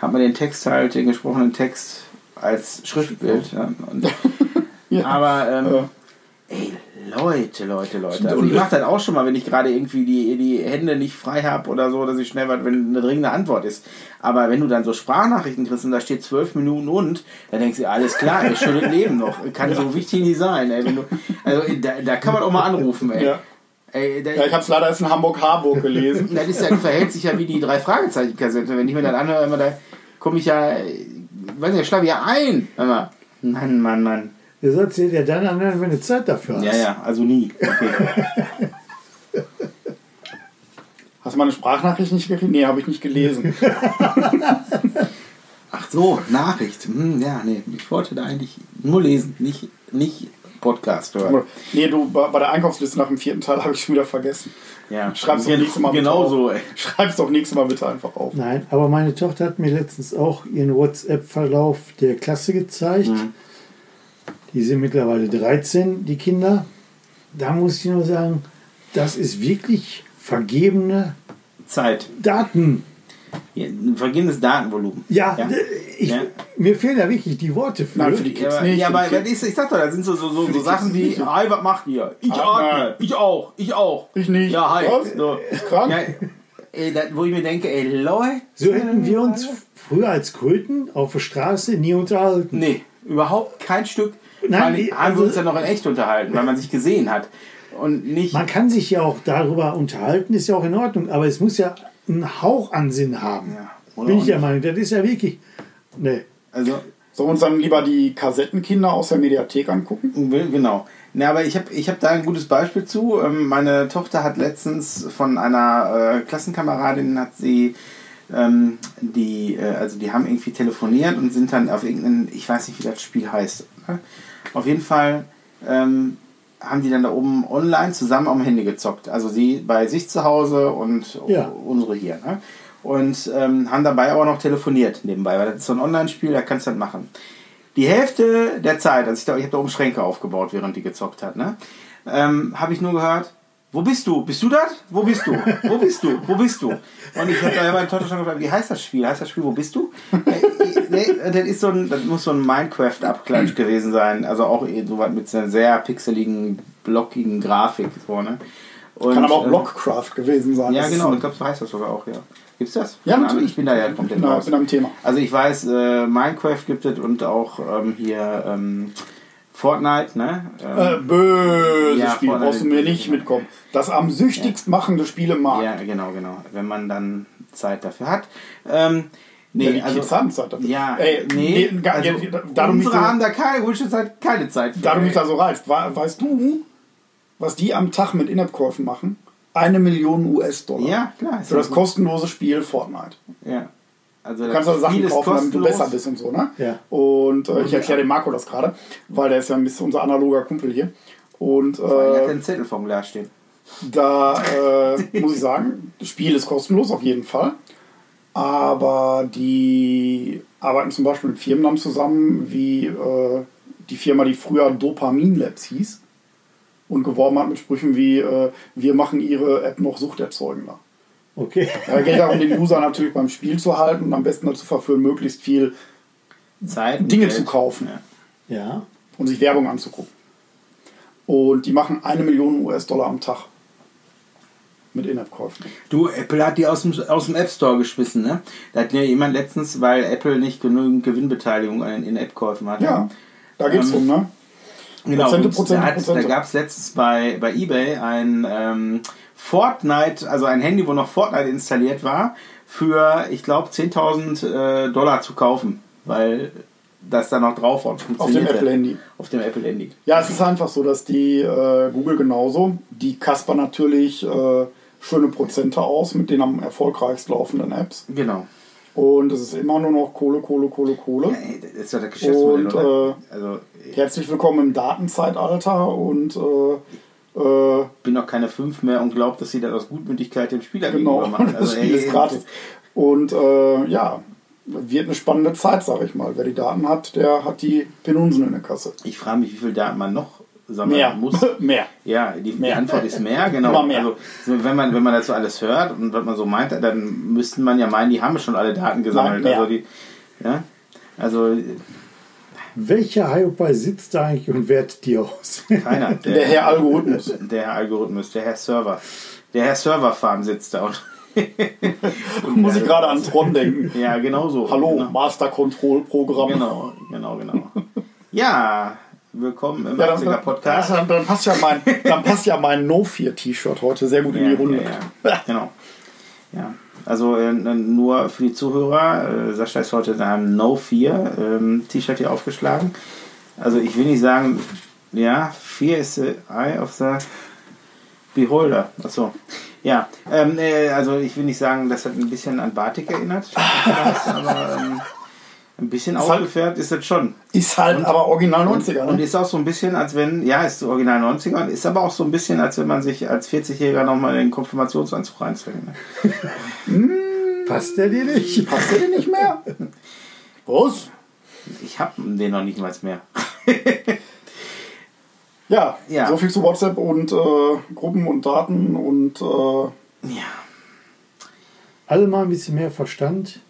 hat man den Text halt, den gesprochenen Text als Schriftbild. Ja. Und, [laughs] Ja. Aber ähm, Ja. ey, Leute, Leute, Leute. Also und- ich mache das auch schon mal, wenn ich gerade irgendwie die, die Hände nicht frei habe oder so, dass ich schnell was, wenn eine dringende Antwort ist. Aber wenn du dann so Sprachnachrichten kriegst und da steht zwölf Minuten und, dann denkst du, alles klar, ey, schönes Leben noch. Kann so wichtig nicht sein. Ey, du, also da, da kann man auch mal anrufen, ey. Ja. Ey, Ja, ich habe es leider erst in Hamburg-Harburg gelesen. [laughs] das ist ja, verhält sich ja wie die drei Fragezeichen-Kassette. Wenn ich mir das anhöre, immer, da komme ich ja, ich weiß nicht, schlafe ich ja ein. Mann, Mann, Mann. Du sollst dir ja dann anhören, wenn du Zeit dafür hast. Ja, ja, also nie. Okay. Hast du meine Sprachnachricht nicht gekriegt? Nee, habe ich nicht gelesen. [laughs] Ach so, Nachricht. Hm, ja, nee, ich wollte da eigentlich nur lesen, nicht, nicht Podcast hören. Nee, du, bei der Einkaufsliste nach dem vierten Teil habe ich schon wieder vergessen. Ja, Schreib's doch nächstes Mal bitte Genau so, ey. Schreib's doch nächstes Mal bitte einfach auf. Nein, aber meine Tochter hat mir letztens auch ihren WhatsApp-Verlauf der Klasse gezeigt. Mhm. Die sind mittlerweile 13, die Kinder. Da muss ich nur sagen, das ist wirklich vergebene Zeit. Daten. Ja, ein vergehendes Datenvolumen. Ja, Ja. Ich, Ja. mir fehlen da wirklich die Worte für. Nein, für die Ja, Kids aber, nicht. ja, aber ist, ich sag doch, da sind so, so, so, die so Sachen wie, nicht hi, was macht ihr? Ich Atme. ich auch, ich auch. Ich nicht. Ja, hi. Was? So. Ist krank? Ja, ey, das, wo ich mir denke, ey, Leute. So hätten wir uns früher als Kröten auf der Straße nie unterhalten. Nee, überhaupt kein Stück. Nein, die- haben also- wir uns ja noch in echt unterhalten, weil man sich gesehen hat. Und nicht. Man kann sich ja auch darüber unterhalten, ist ja auch in Ordnung, aber es muss ja einen Hauch an Sinn haben. Ja, Bin ich der. Meinung. Das ist ja wirklich. Nee. also, Sollen wir uns dann lieber die Kassettenkinder aus der Mediathek angucken? Genau. Na, aber ich habe ich hab da ein gutes Beispiel zu. Ähm, Meine Tochter hat letztens von einer äh, Klassenkameradin hat sie ähm, die, äh, also die haben irgendwie telefoniert und sind dann auf irgendein, ich weiß nicht, wie das Spiel heißt. ne? Auf jeden Fall ähm, haben die dann da oben online zusammen am Handy gezockt. Also sie bei sich zu Hause und Ja. unsere hier. Ne? Und ähm, haben dabei aber noch telefoniert nebenbei, weil das ist so ein Online-Spiel, da kannst du das machen. Die Hälfte der Zeit, also ich, da, ich habe da oben Schränke aufgebaut, während die gezockt hat, ne? ähm, habe ich nur gehört, wo bist du? Bist du das? Wo bist du? Wo bist du? Wo bist du? Und ich habe da meine Tochter schon gefragt, wie heißt das Spiel? Heißt das Spiel, wo bist du? Äh, nee, das, ist so ein, das muss so ein Minecraft-Abklatsch [clears throat] gewesen sein. Also auch eh so was mit einer sehr pixeligen, blockigen Grafik. So, ne? Und, Kann aber auch ähm, Blockcraft gewesen sein. Ja, genau, ich glaube, so heißt das sogar auch, ja. Gibt's das? Ja, natürlich. Ich bin da ja komplett Na, raus. bin am Thema. Also ich weiß, äh, Minecraft gibt es und auch ähm, hier ähm, Fortnite, ne? Ähm, Äh, böses Ja, Spiel, Fortnite brauchst du mir nicht mitkommen. Das am süchtigst machende Spiel im Markt. ja, genau, genau. Wenn man dann Zeit dafür hat. Ähm, nee, Ja, die also, Kids haben Zeit dafür. Ja, Ey, nee, nee, also, ja, da, unsere so, haben da keine gute Zeit, keine Zeit für. da du mich da so reizt, weißt du, was die am Tag mit In-App-Käufen machen? Eine Million US-Dollar. Ja, klar. Für das ja gut. kostenlose Spiel Fortnite. Ja. Also Du kannst also Sachen kaufen, damit du besser bist und so, ne? Ja. Und äh, ich erkläre dem Marco das gerade, weil der ist ja ein bisschen unser analoger Kumpel hier. Und Er hat äh, einen Zettel vom Glas stehen. da äh, muss ich sagen, das Spiel ist kostenlos auf jeden Fall. Aber die arbeiten zum Beispiel mit Firmen zusammen, wie äh, die Firma, die früher Dopamin Labs hieß und geworben hat mit Sprüchen wie äh, wir machen ihre App noch suchterzeugender. Okay. Da geht darum, den User natürlich beim Spiel zu halten und am besten dazu verführen, möglichst viel Zeit. und Dinge Geld. zu kaufen Ja. Ja. und sich Werbung anzugucken. Und die machen eine Million US-Dollar am Tag mit In-App-Käufen. Du, Apple hat die aus dem, aus dem App Store geschmissen, ne? Da hat ja jemand letztens, weil Apple nicht genügend Gewinnbeteiligung an in App-Käufen hatte. Ja, da geht's Ähm, drum, ne? Genau, Prozente, Prozente, da, hat- da gab es letztens bei, bei Ebay ein ähm, Fortnite, also ein Handy, wo noch Fortnite installiert war, für, ich glaube, 10.000 äh, Dollar zu kaufen, weil das da noch drauf war Auf dem. Apple-Handy. Auf dem Apple-Handy. Ja, es ist einfach so, dass die äh, Google genauso, die kaspern natürlich äh, schöne Prozente aus mit den am erfolgreichst laufenden Apps. Genau. Und es ist immer nur noch Kohle, Kohle, Kohle, Kohle. Ey, das ist doch das Geschäftsmodell, Und, oder? äh, also, ich Herzlich willkommen im Datenzeitalter und äh, äh, bin noch keine 5 mehr und glaube, dass sie das aus Gutmütigkeit dem Spieler genau, gegenüber machen. [laughs] das Spiel ist gratis. Und äh, ja, wird eine spannende Zeit, sag ich mal. Wer die Daten hat, der hat die Penunsen in der Kasse. Ich frage mich, wie viel Daten man noch sammeln Mehr. muss. [laughs] Mehr. Ja, die, die Mehr. Antwort ist mehr, genau. Immer mehr. Also, so, wenn, man, wenn man dazu alles hört und was man so meint, dann müsste man ja meinen, die haben schon alle Daten gesammelt. Nein, mehr. also, die, ja, also Welcher Hiopai sitzt da eigentlich und wertet die aus? keiner. [laughs] Der Herr Algorithmus. Der Herr Algorithmus, der Herr Server. Der Herr Serverfarm sitzt da. Und, [laughs] Muss ich gerade an Tron denken. ja, genau so. Hallo, Genau, Master Control Programm. genau, genau. genau. Ja, willkommen im Ja, 80er dann, Podcast. dann, dann, passt ja mein, dann passt ja mein No 4 T-Shirt heute sehr gut in die Runde. Ja, ja. genau. Ja, also äh, nur für die Zuhörer, äh, Sascha ist heute in einem No 4 ähm, T-Shirt hier aufgeschlagen. Also ich will nicht sagen, ja, 4 ist the eye of the beholder. Achso. Ja, ähm, äh, also ich will nicht sagen, das hat ein bisschen an Batik erinnert, aber ähm, ein bisschen Ist halt- aufgefärbt ist das schon. Ist halt aber original 90er. Und Ne? ist auch so ein bisschen, als wenn, ja, ist so original 90er und ist aber auch so ein bisschen, als wenn man sich als 40-Jähriger nochmal den Konfirmationsanzug reinzwängt. Ne? Passt der dir nicht? [laughs] Passt der denn nicht mehr? Was? Ich habe den noch nicht mal mehr. Ja, Ja. so viel zu WhatsApp und äh, Gruppen und Daten und äh, Ja. Alle mal ein bisschen mehr Verstand.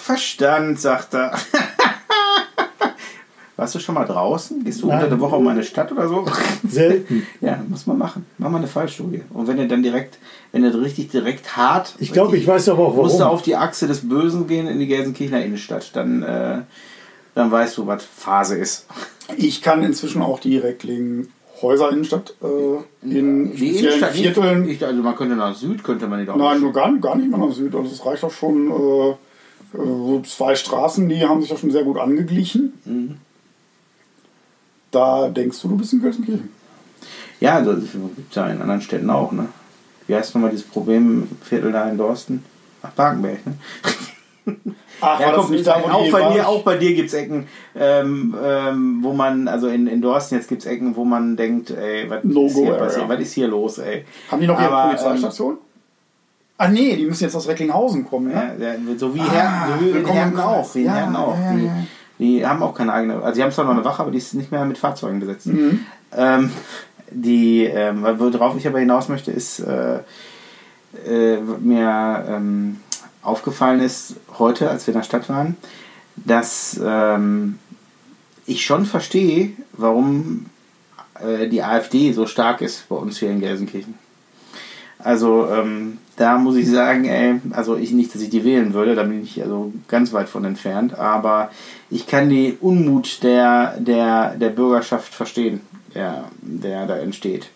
Verstand, sagt er. [laughs] Warst du schon mal draußen? Gehst du Nein. unter der Woche um eine Stadt oder so? [laughs] Selten. ja, muss man machen. Mach mal eine Fallstudie. Und wenn du dann direkt, wenn du richtig direkt hart. Ich glaube, ich weiß aber auch Musst du warum. auf die Achse des Bösen gehen in die Gelsenkirchener Innenstadt. Dann, äh, dann weißt du, was Phase ist. ich kann inzwischen auch direkt legen Häuser Innenstadt äh, in Die speziellen Innenstadt nicht. Vierteln. Ich, also man könnte nach Süd, könnte man die doch Nein, nur gar, gar nicht mal nach Süd. Also es reicht auch schon äh, so zwei Straßen, die haben sich ja schon sehr gut angeglichen. Mhm. Da denkst du, du bist in Gelsenkirchen. Ja, also, das gibt es ja in anderen Städten auch, ne? Wie heißt nochmal dieses Problemviertel da in Dorsten? Ach, Barkenberg, ne? Ach, Ja, war das komm, nicht da, wo auch, bei dir, auch bei dir gibt es Ecken, ähm, ähm, wo man, also in, in Dorsten jetzt gibt es Ecken, wo man denkt, ey, was ist, hier passiert? was ist hier los, ey? Haben die noch ihre Aber, Polizeistation? Ah nee, die müssen jetzt aus Recklinghausen kommen, ne? Ja, ja, so wie, Ah, Her so wie in Herten auch. In Ja, Herten auch. die, die haben auch keine eigene, also die haben zwar noch eine Wache, aber die ist nicht mehr mit Fahrzeugen besetzt. Mhm. Ähm, die, ähm, worauf ich aber hinaus möchte, ist, äh, äh, was mir ähm, aufgefallen ist heute, als wir in der Stadt waren, dass ähm, ich schon verstehe, warum äh, die AfD so stark ist bei uns hier in Gelsenkirchen. Also ähm, da muss ich sagen, ey, also ich nicht, dass ich die wählen würde, da bin ich also ganz weit von entfernt, aber ich kann die Unmut der, der, der Bürgerschaft verstehen, der, der da entsteht.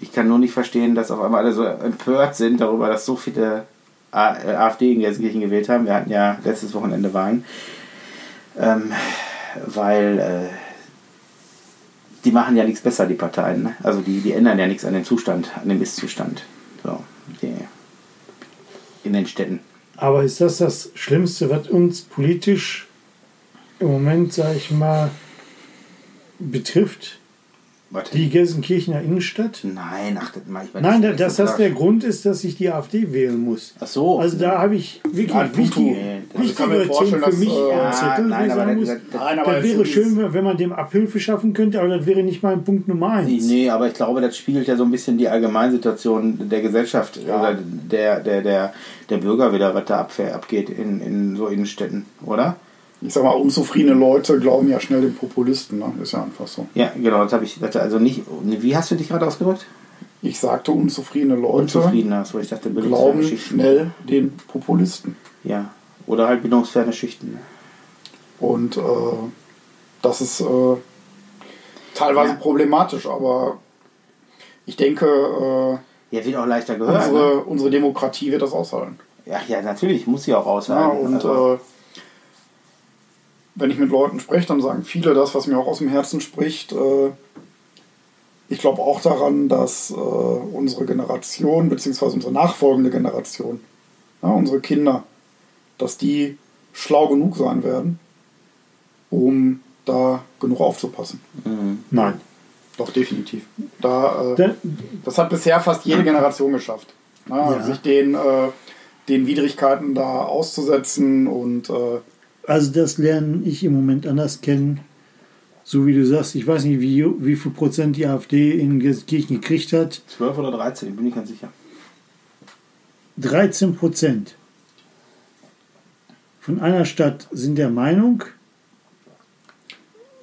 Ich kann nur nicht verstehen, dass auf einmal alle so empört sind darüber, dass so viele äh, AfD in Gelsenkirchen gewählt haben. Wir hatten ja letztes Wochenende Wahlen. Ähm, weil äh, die machen ja nichts besser, die Parteien. Ne? Also die, die ändern ja nichts an dem Zustand, an dem Ist-Zustand. So, die, in den Städten. Aber ist das das Schlimmste, was uns politisch im Moment, sag ich mal, betrifft? Warte. Die Gelsenkirchener Innenstadt? Nein, ach, das mach ich mal Nein, dass das der Grund ist, dass ich die AfD wählen muss. Ach so. Also da habe ich wirklich Putu. wichtige, Nee, vorstellen, Themen für mich äh, am Zettel, nein, aber sagen das- muss, das- Nein, aber das wäre schön, wenn man dem Abhilfe schaffen könnte, aber das wäre nicht mein Punkt Nummer eins. Nee, aber ich glaube, das spiegelt ja so ein bisschen die Allgemeinsituation der Gesellschaft Ja. oder der, der, der, der Bürger wieder, was da abgeht in, in so Innenstädten, oder? Ich sag mal, unzufriedene Leute glauben ja schnell den Populisten, ne? Ist ja einfach so. Ja, genau, das habe ich also nicht. Wie hast du dich gerade ausgedrückt? Ich sagte, unzufriedene Leute Unzufriedener, so ich dachte, glauben schnell den Populisten. Ja. Oder halt bildungsferne Schichten. Und äh, das ist äh, teilweise Ja. problematisch, aber ich denke, äh, Ja, wird auch leichter gehört. Unsere, Ne? unsere Demokratie wird das aushalten. Ja, ja, natürlich, muss sie auch Ja, aushalten. und also, äh, wenn ich mit Leuten spreche, dann sagen viele das, was mir auch aus dem Herzen spricht. Äh, ich glaube auch daran, dass äh, unsere Generation, beziehungsweise unsere nachfolgende Generation, ja, unsere Kinder, dass die schlau genug sein werden, um da genug aufzupassen. Nein. Doch, definitiv. Da, äh, Da, das hat bisher fast jede Generation geschafft. Ne? Ja. Sich den, äh, den Widrigkeiten da auszusetzen und äh, also das lerne ich im Moment anders kennen. So wie du sagst, ich weiß nicht, wie, wie viel Prozent die AfD in Gelsenkirchen gekriegt hat. 12 oder 13, bin ich ganz sicher. 13 Prozent von einer Stadt sind der Meinung,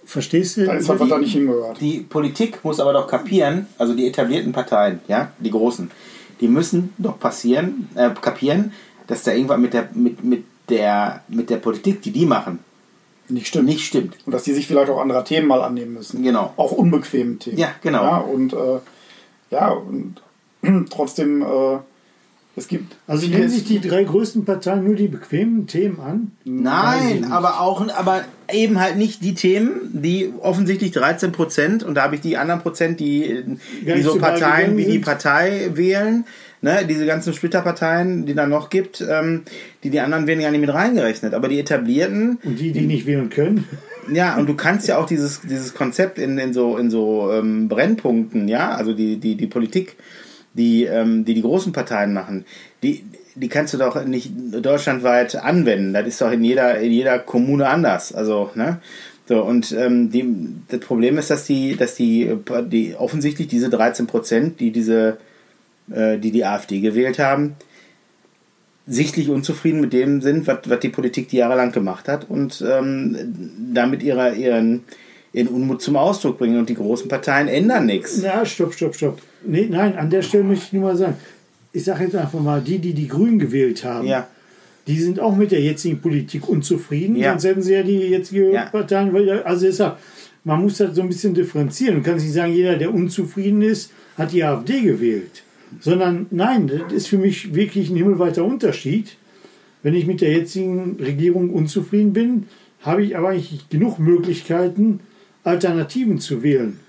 verstehst du? da ist was da nicht hingehört. Die Politik muss aber doch kapieren, also die etablierten Parteien, ja, die großen, die müssen doch passieren, äh, kapieren, dass da irgendwas mit der, mit, mit, der, mit der Politik, die die machen, Nicht stimmt. nicht stimmt. Und dass die sich vielleicht auch anderer Themen mal annehmen müssen. Genau. Auch unbequeme Themen. Ja, genau. Ja, und äh, ja, und [clears throat] trotzdem, äh, es gibt. Also nehmen sich die drei größten Parteien nur die bequemen Themen an? Nein, aber auch, aber eben halt nicht die Themen, die offensichtlich 13 Prozent und da habe ich die anderen Prozent, die, die so Parteien wie die. Partei wählen, ne, diese ganzen Splitterparteien, die da noch gibt, ähm, die die anderen werden gar nicht mit reingerechnet, aber die etablierten, Und die, die nicht wählen können? ja, und du kannst ja auch dieses, dieses Konzept in, in so, in so ähm, Brennpunkten, ja, also die, die, die Politik, die, ähm, die die großen Parteien machen, die, die kannst du doch nicht deutschlandweit anwenden. Das ist doch in jeder, in jeder Kommune anders. Also, ne? So, und ähm, die, das Problem ist, dass die, dass die, die offensichtlich diese 13 Prozent, die diese, die die AfD gewählt haben, sichtlich unzufrieden mit dem sind, was, was die Politik die jahrelang gemacht hat und ähm, damit ihrer, ihren, ihren Unmut zum Ausdruck bringen. Und die großen Parteien ändern nichts. Na, stopp, stopp, stopp. Nee, nein, an der Stelle möchte ich nur mal sagen, ich sage jetzt einfach mal, die, die die Grünen gewählt haben, Ja. die sind auch mit der jetzigen Politik unzufrieden, Ja. sonst hätten sie ja die jetzige Ja. Parteien, also deshalb, man muss das so ein bisschen differenzieren. Du kannst nicht sagen, jeder, der unzufrieden ist, hat die AfD gewählt. Sondern nein, das ist für mich wirklich ein himmelweiter Unterschied. Wenn ich mit der jetzigen Regierung unzufrieden bin, habe ich aber eigentlich genug Möglichkeiten, Alternativen zu wählen.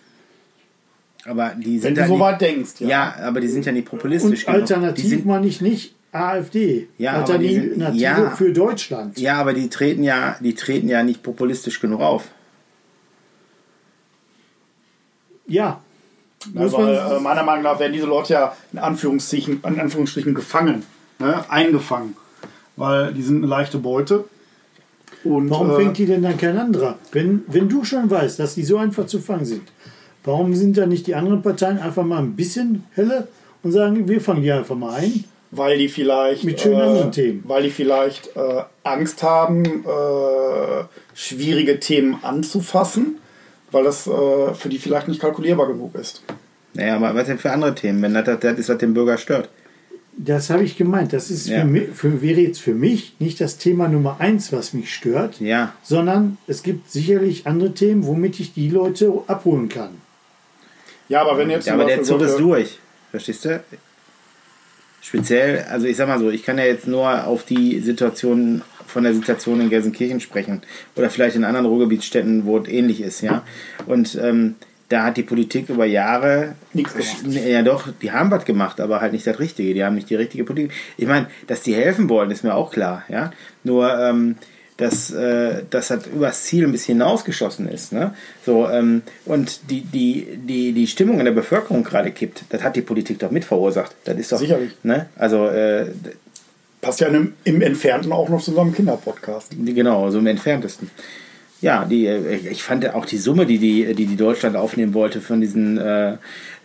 Aber die Wenn sind du ja so nicht, weit denkst, ja. ja, aber die sind ja nicht populistisch Und genug. Die alternativ sind, meine ich nicht AfD. Ja, aber die sind- Alternative ja. für Deutschland. ja, aber die treten ja, die treten ja nicht populistisch genug auf. Ja. Muss weil, man, äh, meiner Meinung nach werden diese Leute ja in Anführungsstrichen, in Anführungsstrichen gefangen, ne? eingefangen. Weil die sind eine leichte Beute. Und, warum äh, fängt die denn dann kein anderer? Wenn, wenn du schon weißt, dass die so einfach zu fangen sind, warum sind dann nicht die anderen Parteien einfach mal ein bisschen helle und sagen, wir fangen die einfach mal ein? Weil die vielleicht Mit schönen anderen äh, Themen. Weil die vielleicht äh, Angst haben, äh, schwierige Themen anzufassen, weil das äh, für die vielleicht nicht kalkulierbar genug ist. Naja, aber was denn für andere Themen, wenn das, das, das ist, was den Bürger stört? Das habe ich gemeint. Das ist Ja. für mich, für, wäre jetzt für mich nicht das Thema Nummer eins, was mich stört, Ja. sondern es gibt sicherlich andere Themen, womit ich die Leute abholen kann. Ja, aber wenn jetzt Ja, aber der Zug ist durch. Verstehst du? Speziell, also ich sag mal so, ich kann ja jetzt nur auf die Situation von der Situation in Gelsenkirchen sprechen oder vielleicht in anderen Ruhrgebietsstädten, wo es ähnlich ist, ja. Und ähm, da hat die Politik über Jahre Nichts gemacht. Ja, doch, die haben was gemacht, aber halt nicht das Richtige. Die haben nicht die richtige Politik. Ich meine, dass die helfen wollen, ist mir auch klar, ja. Nur, ähm, dass äh, das halt übers Ziel ein bisschen hinausgeschossen ist. Ne? So, ähm, und die, die, die, die Stimmung in der Bevölkerung gerade kippt, das hat die Politik doch mit verursacht. Das ist doch. Sicherlich. Ne? Also, äh, passt ja im, im Entfernten auch noch zu unserem Kinderpodcast. die- genau, so im entferntesten. Ja, die, äh, ich fand auch die Summe, die die, die, die Deutschland aufnehmen wollte von diesen äh,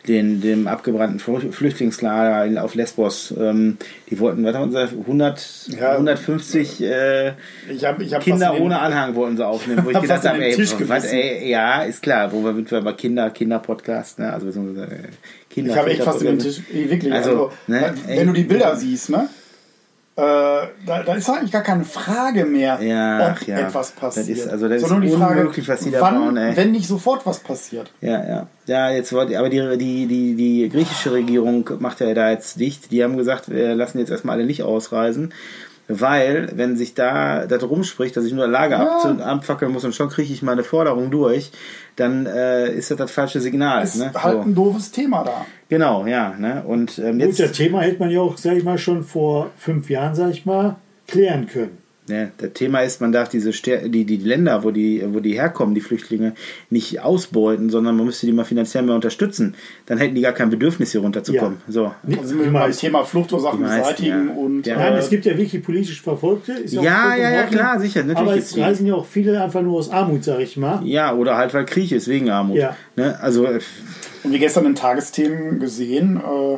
den, dem abgebrannten Fl- Flüchtlingslager in- auf Lesbos, ähm, die wollten, was haben sie, 100, Ja. 150 äh, Ich habe ich hab Kinder den- ohne Anhang wollten sie aufnehmen, wo ich [laughs] Hab gedacht habe, ey, Tisch was, ey, ja, ist klar, wo wir sind wir bei Kinder, Kinder-Podcast, ne, also beziehungsweise äh, Kinder. Ich habe echt fast in den Tisch. Wirklich. Also, Also, ne, wenn ey. du die Bilder siehst, ne? Äh, da, da ist eigentlich gar keine Frage mehr, Ja, ob ja. etwas Das passiert. ist- also das ist sondern die Frage, unmöglich, was die da wann, bauen, ey. wenn nicht sofort was passiert. Ja, ja. Ja, jetzt wollte, aber die, die, die, die griechische Regierung macht ja da jetzt dicht. Die haben gesagt, wir lassen jetzt erstmal alle nicht ausreisen. Weil, wenn sich da das rumspricht, dass ich nur Lager abzu- abfackeln muss und schon kriege ich meine Forderung durch, dann äh, ist das das falsche Signal. Ist Ne? halt So. ein doofes Thema da. Genau, ja. Ne? Und ähm, Gut, jetzt. das Thema hätte man ja auch, sag ich mal, schon vor fünf Jahren, sag ich mal, klären können. Ne, das Thema ist, man darf diese Ster die, die Länder, wo die, wo die herkommen, die Flüchtlinge, nicht ausbeuten, sondern man müsste die mal finanziell mehr unterstützen. Dann hätten die gar kein Bedürfnis, hier runterzukommen. So. Da sind wir beim. Thema Fluchtursachen beseitigen ja. und Ja. Nein, äh, es gibt ja wirklich politisch Verfolgte. Ja, ja, ja, klar, sicher, natürlich Aber es reisen ja auch viele einfach nur aus Armut, sag ich mal. Ja, oder halt, weil Krieg ist, wegen Armut. Ja. Ne? Also, äh, Und wie gestern in Tagesthemen gesehen, äh,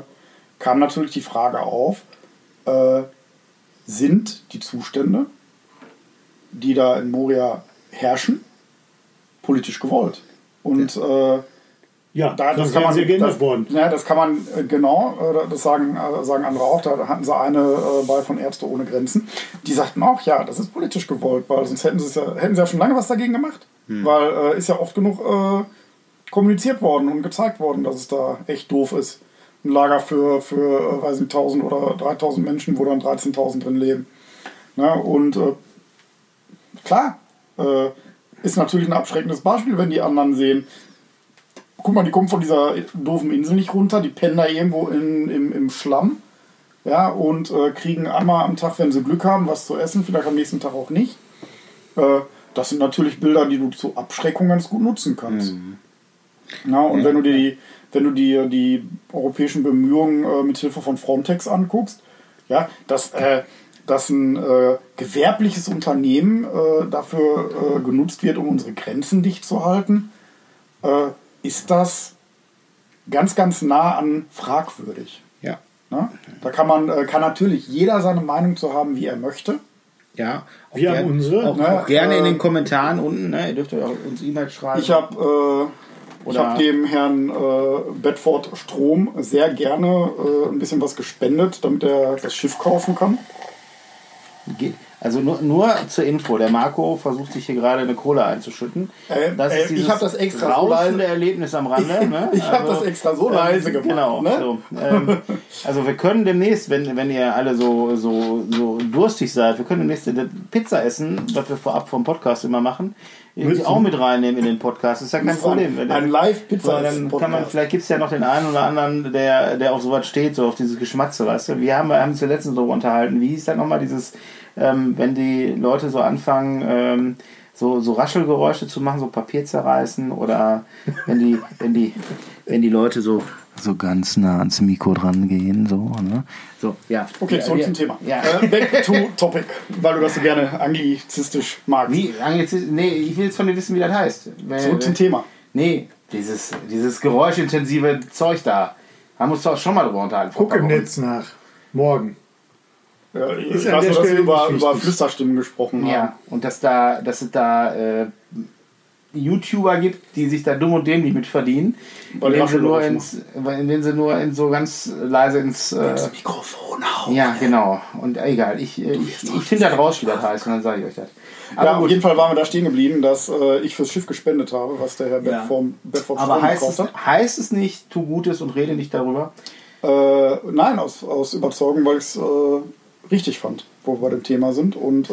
kam natürlich die Frage auf, äh, sind die Zustände, die da in Moria herrschen, politisch gewollt? Und äh, Ja, da, das das kann man, ja geändert das, worden. Ja, das kann man äh, genau, äh, das sagen, äh, sagen andere auch. Da hatten sie eine äh, bei von Ärzte ohne Grenzen. Die sagten auch, ja, das ist politisch gewollt, weil sonst hätten sie, es ja, hätten sie ja schon lange was dagegen gemacht. Weil äh, ist ja oft genug äh, kommuniziert worden und gezeigt worden, dass es da echt doof ist. Ein Lager für, für weiß nicht, 1000 oder 3000 Menschen, wo dann 13.000 drin leben. Na, und äh, klar, äh, ist natürlich ein abschreckendes Beispiel, wenn die anderen sehen, guck mal, die kommen von dieser doofen Insel nicht runter, die pennen da irgendwo in, im, im Schlamm. Ja, und äh, kriegen einmal am Tag, wenn sie Glück haben, was zu essen, vielleicht am nächsten Tag auch nicht. Äh, das sind natürlich Bilder, die du zur Abschreckung ganz gut nutzen kannst. Na, und wenn du dir die, wenn du dir die europäischen Bemühungen äh, mit Hilfe von Frontex anguckst, ja, dass, äh, dass ein äh, gewerbliches Unternehmen äh, dafür äh, genutzt wird, um unsere Grenzen dicht zu halten, äh, ist das ganz, ganz nah an fragwürdig. ja. Ne? Da kann man, äh, kann natürlich jeder seine Meinung zu haben, wie er möchte. Ja, auch Wir haben gern- unsere. Auch, Ne, auch gerne in äh, den Kommentaren unten. Ne? Ihr dürft euch auch uns E-Mail schreiben. Ich habe äh, ich Oder- hab dem Herrn äh, Bedford Strom sehr gerne äh, ein bisschen was gespendet, damit er das Schiff kaufen kann. Geht- Also nur, nur zur Info, der Marco versucht sich hier gerade eine Cola einzuschütten. Äh, das äh, ist ich dieses hab das extra so leise- Erlebnis am Rande. [laughs] Ne? Ich hab das extra so leise gemacht, Genau. ne? So, ähm, also wir können demnächst, wenn, wenn ihr alle so, so, so durstig seid, wir können demnächst eine Pizza essen, was wir vorab vom Podcast immer machen, irgendwie auch mit reinnehmen in den Podcast. ist ja kein Das ein- Problem. Wenn- ein Live-Pizza- dann kann man, Podcast. vielleicht gibt es ja noch den einen oder anderen, der, der auf sowas steht, so auf dieses Geschmatze, weißt du. Wir haben, haben uns ja letztens darüber unterhalten. Wie hieß das nochmal dieses, ähm, wenn die Leute so anfangen, ähm, so, so Raschelgeräusche zu machen, so Papier zerreißen oder wenn die, wenn die, wenn die Leute so, so ganz nah ans Mikro dran gehen, so, ne? So, ja. Okay, ja, zurück ja, zum Thema. Ja. Äh, back to topic, weil du das so gerne anglizistisch magst. Wie, jetzt, nee, ich will jetzt von dir wissen, wie das heißt. Weil- Zurück zum Thema. Nee, dieses, dieses geräuschintensive Zeug da. Haben wir uns doch schon mal drüber unterhalten. Guck im. Netz nach. Morgen. Ja, ich Ist weiß an der nur, dass wir über, über. Flüsterstimmen gesprochen haben. Ja, und dass da, dass es da äh, YouTuber gibt, die sich da dumm und dämlich mit verdienen, indem sie, nur ins, indem sie nur in so ganz leise ins. Äh, Mikrofon hauen. ja, genau. Und äh, egal, ich, äh, ich, ich finde das raus, wie das heißt, und dann sage ich euch das. Aber Ja, auf jeden Fall waren wir da stehen geblieben, dass äh, ich fürs Schiff gespendet habe, was der Herr Ja. Bedford, Bedford Aber heißt es, hat. heißt es nicht, tu Gutes und rede nicht darüber? Äh, nein, aus, aus Überzeugung, weil ich es richtig fand, wo wir bei dem Thema sind. Und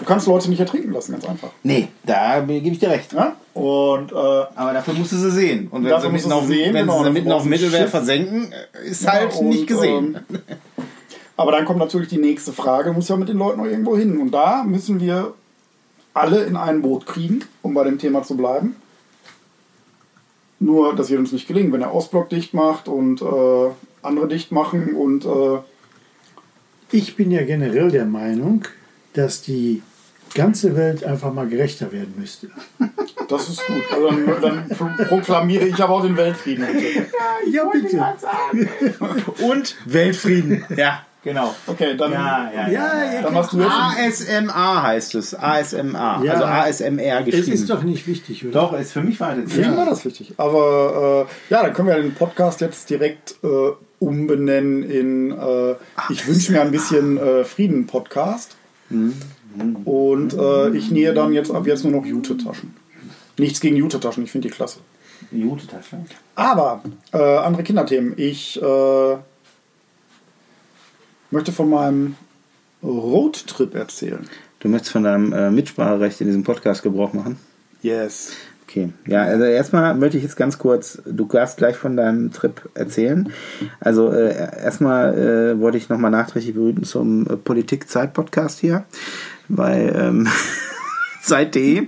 du kannst Leute nicht ertrinken lassen, ganz einfach. Nee, da gebe ich dir recht. Ja? Und äh, Aber dafür musst du sie sehen. Und wenn Dafür sie mitten auf, sehen, wenn genau, sie mitten auf dem Mittelmeer Schiff. versenken, ist Ja, halt und, nicht gesehen. ähm, aber dann kommt natürlich die nächste Frage, muss ja mit den Leuten noch irgendwo hin. Und da müssen wir alle in ein Boot kriegen, um bei dem Thema zu bleiben. Nur, das wird uns nicht gelingen, wenn der Ostblock dicht macht und äh, andere dicht machen und äh, Ich bin ja generell der Meinung, dass die ganze Welt einfach mal gerechter werden müsste. das ist gut. Also dann, dann pro- proklamiere ich aber auch den Weltfrieden. Bitte. Ja, bitte. Und Weltfrieden. Ja, genau. Okay, dann, Ja, ja, ja. Ja, ja. dann machst du jetzt. ASMA heißt es. ASMA. Ja. Also ASMR Es geschrieben. ist doch nicht wichtig, oder? Doch, ist für mich war das. Frieden war das wichtig. Aber äh, ja, dann können wir den Podcast jetzt direkt äh, umbenennen in äh, Ich wünsche mir ein bisschen äh, Frieden Podcast. Und äh, ich nähe dann jetzt ab jetzt nur noch Jute-Taschen. Nichts gegen Jute-Taschen, ich finde die klasse. Tasche. Aber äh, andere Kinderthemen. Ich äh, möchte von meinem Roadtrip erzählen. Du möchtest von deinem äh, Mitspracherecht in diesem Podcast Gebrauch machen? Yes. Okay, ja, also erstmal möchte ich jetzt ganz kurz, du darfst gleich von deinem Trip erzählen. Also äh, erstmal äh, wollte ich nochmal nachträglich berühren zum äh, Politik-Zeit-Podcast hier bei ähm, [laughs] Zeit.de.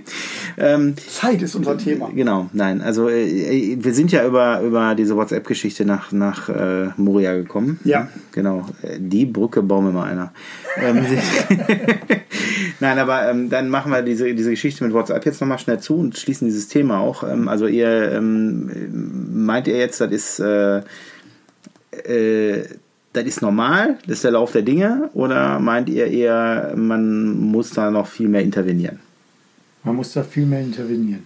Ähm, Zeit ist unser Thema. Genau, nein, also äh, wir sind ja über, über diese WhatsApp-Geschichte nach, nach äh, Moria gekommen. Ja. Genau, äh, die Brücke bauen wir mal einer. Ähm, [laughs] nein, aber ähm, dann machen wir diese, diese Geschichte mit WhatsApp jetzt nochmal schnell zu und schließen dieses Thema auch. Ähm, also ihr ähm, meint ihr jetzt, das ist... Äh, äh, das ist normal, das ist der Lauf der Dinge, oder meint ihr eher, man muss da noch viel mehr intervenieren? Man muss da viel mehr intervenieren.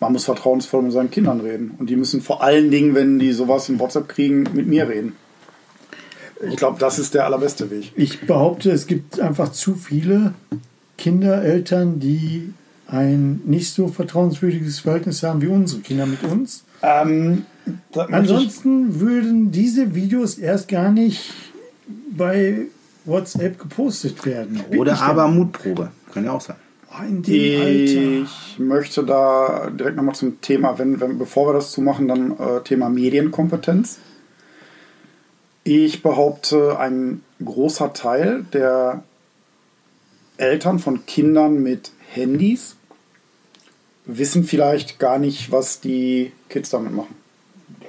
Man muss vertrauensvoll mit seinen Kindern reden. Und die müssen vor allen Dingen, wenn die sowas in WhatsApp kriegen, mit mir reden. Ich glaube, das ist der allerbeste Weg. Ich behaupte, es gibt einfach zu viele Kinder, Eltern, die ein nicht so vertrauenswürdiges Verhältnis haben wie unsere Kinder mit uns. Ähm, Ansonsten würden diese Videos erst gar nicht bei WhatsApp gepostet werden. Oder aber Mutprobe, kann ja auch sein. dann. in dem Alter. Ich möchte da direkt nochmal zum Thema, wenn, wenn, bevor wir das zumachen, dann äh, Thema Medienkompetenz. Ich behaupte, ein großer Teil der Eltern von Kindern mit Handys wissen vielleicht gar nicht, was die Kids damit machen.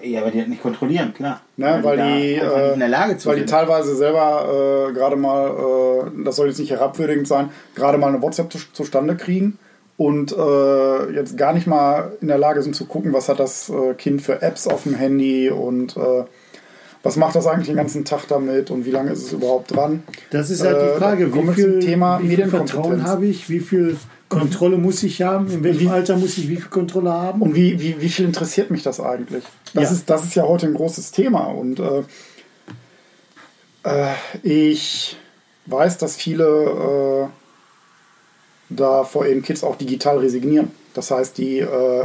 Ja, aber die halt nicht kontrollieren, klar. Ne, weil, die, da einfach nicht in der Lage äh, zu weil die sind. teilweise selber äh, gerade mal, äh, das soll jetzt nicht herabwürdigend sein, gerade mal eine WhatsApp zu, zustande kriegen und äh, jetzt gar nicht mal in der Lage sind zu gucken, was hat das äh, Kind für Apps auf dem Handy und äh, was macht das eigentlich den ganzen Tag damit und wie lange ist es überhaupt dran. Das ist halt Äh, die Frage, wie viel, Thema wie viel Vertrauen habe ich, wie viel Kontrolle muss ich haben, in welchem Wie- Alter muss ich wie viel Kontrolle haben. Und wie, wie, wie viel interessiert mich das eigentlich? Das, Ja. ist, das ist ja heute ein großes Thema. Und äh, äh, ich weiß, dass viele äh, da vor ihren Kids auch digital resignieren. Das heißt, die, äh,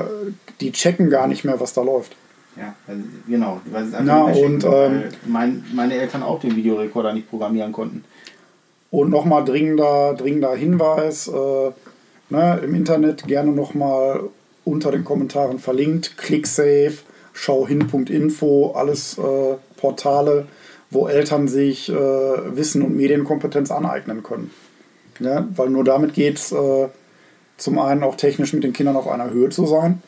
die checken gar nicht mehr, was da läuft. Ja, also, genau. Weil es Na, und, ähm, mein, meine Eltern auch den Videorekorder nicht programmieren konnten. Und nochmal dringender, dringender Hinweis, äh, ne, im Internet gerne nochmal unter den Kommentaren verlinkt, ClickSafe, schauhin.info, alles äh, Portale, wo Eltern sich äh, Wissen und Medienkompetenz aneignen können. Ne? Weil nur damit geht es äh, zum einen auch technisch mit den Kindern auf einer Höhe zu sein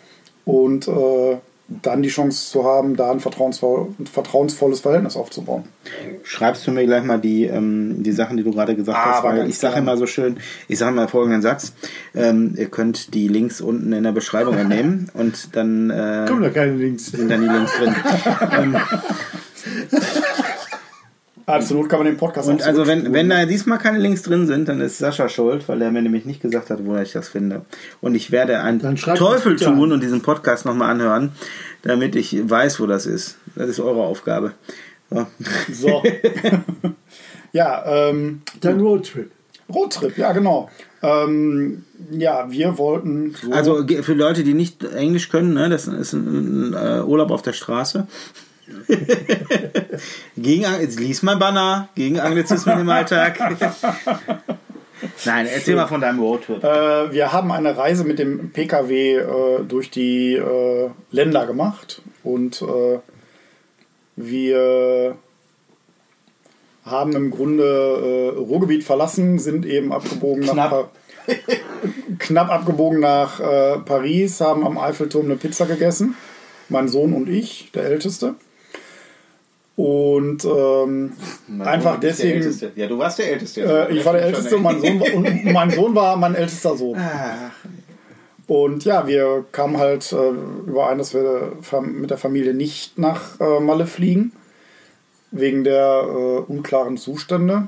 und äh, dann die Chance zu haben, da ein vertrauensvoll, ein vertrauensvolles Verhältnis aufzubauen. Schreibst du mir gleich mal die, ähm, die Sachen, die du gerade gesagt hast? Aber Weil ich sage immer so schön, ich sage mal folgenden Satz. Ähm, ihr könnt die Links unten in der Beschreibung entnehmen [laughs] und dann äh, Kommen da keine Links. sind dann die Links drin. [laughs] ähm, [laughs] Absolut kann man den Podcast und also wenn, wenn da diesmal keine Links drin sind, dann ist Sascha schuld, weil er mir nämlich nicht gesagt hat, wo ich das finde. Und ich werde einen Teufel tun an. und diesen Podcast nochmal anhören, damit ich weiß, wo das ist. Das ist eure Aufgabe. So. So. [laughs] [laughs] ja, ähm, Dann Roadtrip. Roadtrip, ja, genau. Ähm, ja, wir wollten. So Also für Leute, die nicht Englisch können, ne, das ist ein, ein äh, Urlaub auf der Straße. [laughs] gegen, jetzt lies mein Banner, gegen Anglizismen im Alltag. [laughs] Nein, erzähl mal von deinem Roadtrip. äh, wir haben eine Reise mit dem PKW äh, durch die äh, Länder gemacht und äh, wir haben im Grunde äh, Ruhrgebiet verlassen, sind eben abgebogen nach Knapp. Pa- [laughs] knapp abgebogen nach äh, Paris, haben am Eiffelturm eine Pizza gegessen. Mein Sohn und ich, der Älteste. Und ähm, einfach deswegen. Ja, du warst der Älteste. Äh, ich war der Älteste und mein, Sohn, war- und mein Sohn war mein ältester Sohn. Und ja, wir kamen halt äh, überein, dass wir mit der Familie nicht nach äh, Malle fliegen, wegen der äh, unklaren Zustände.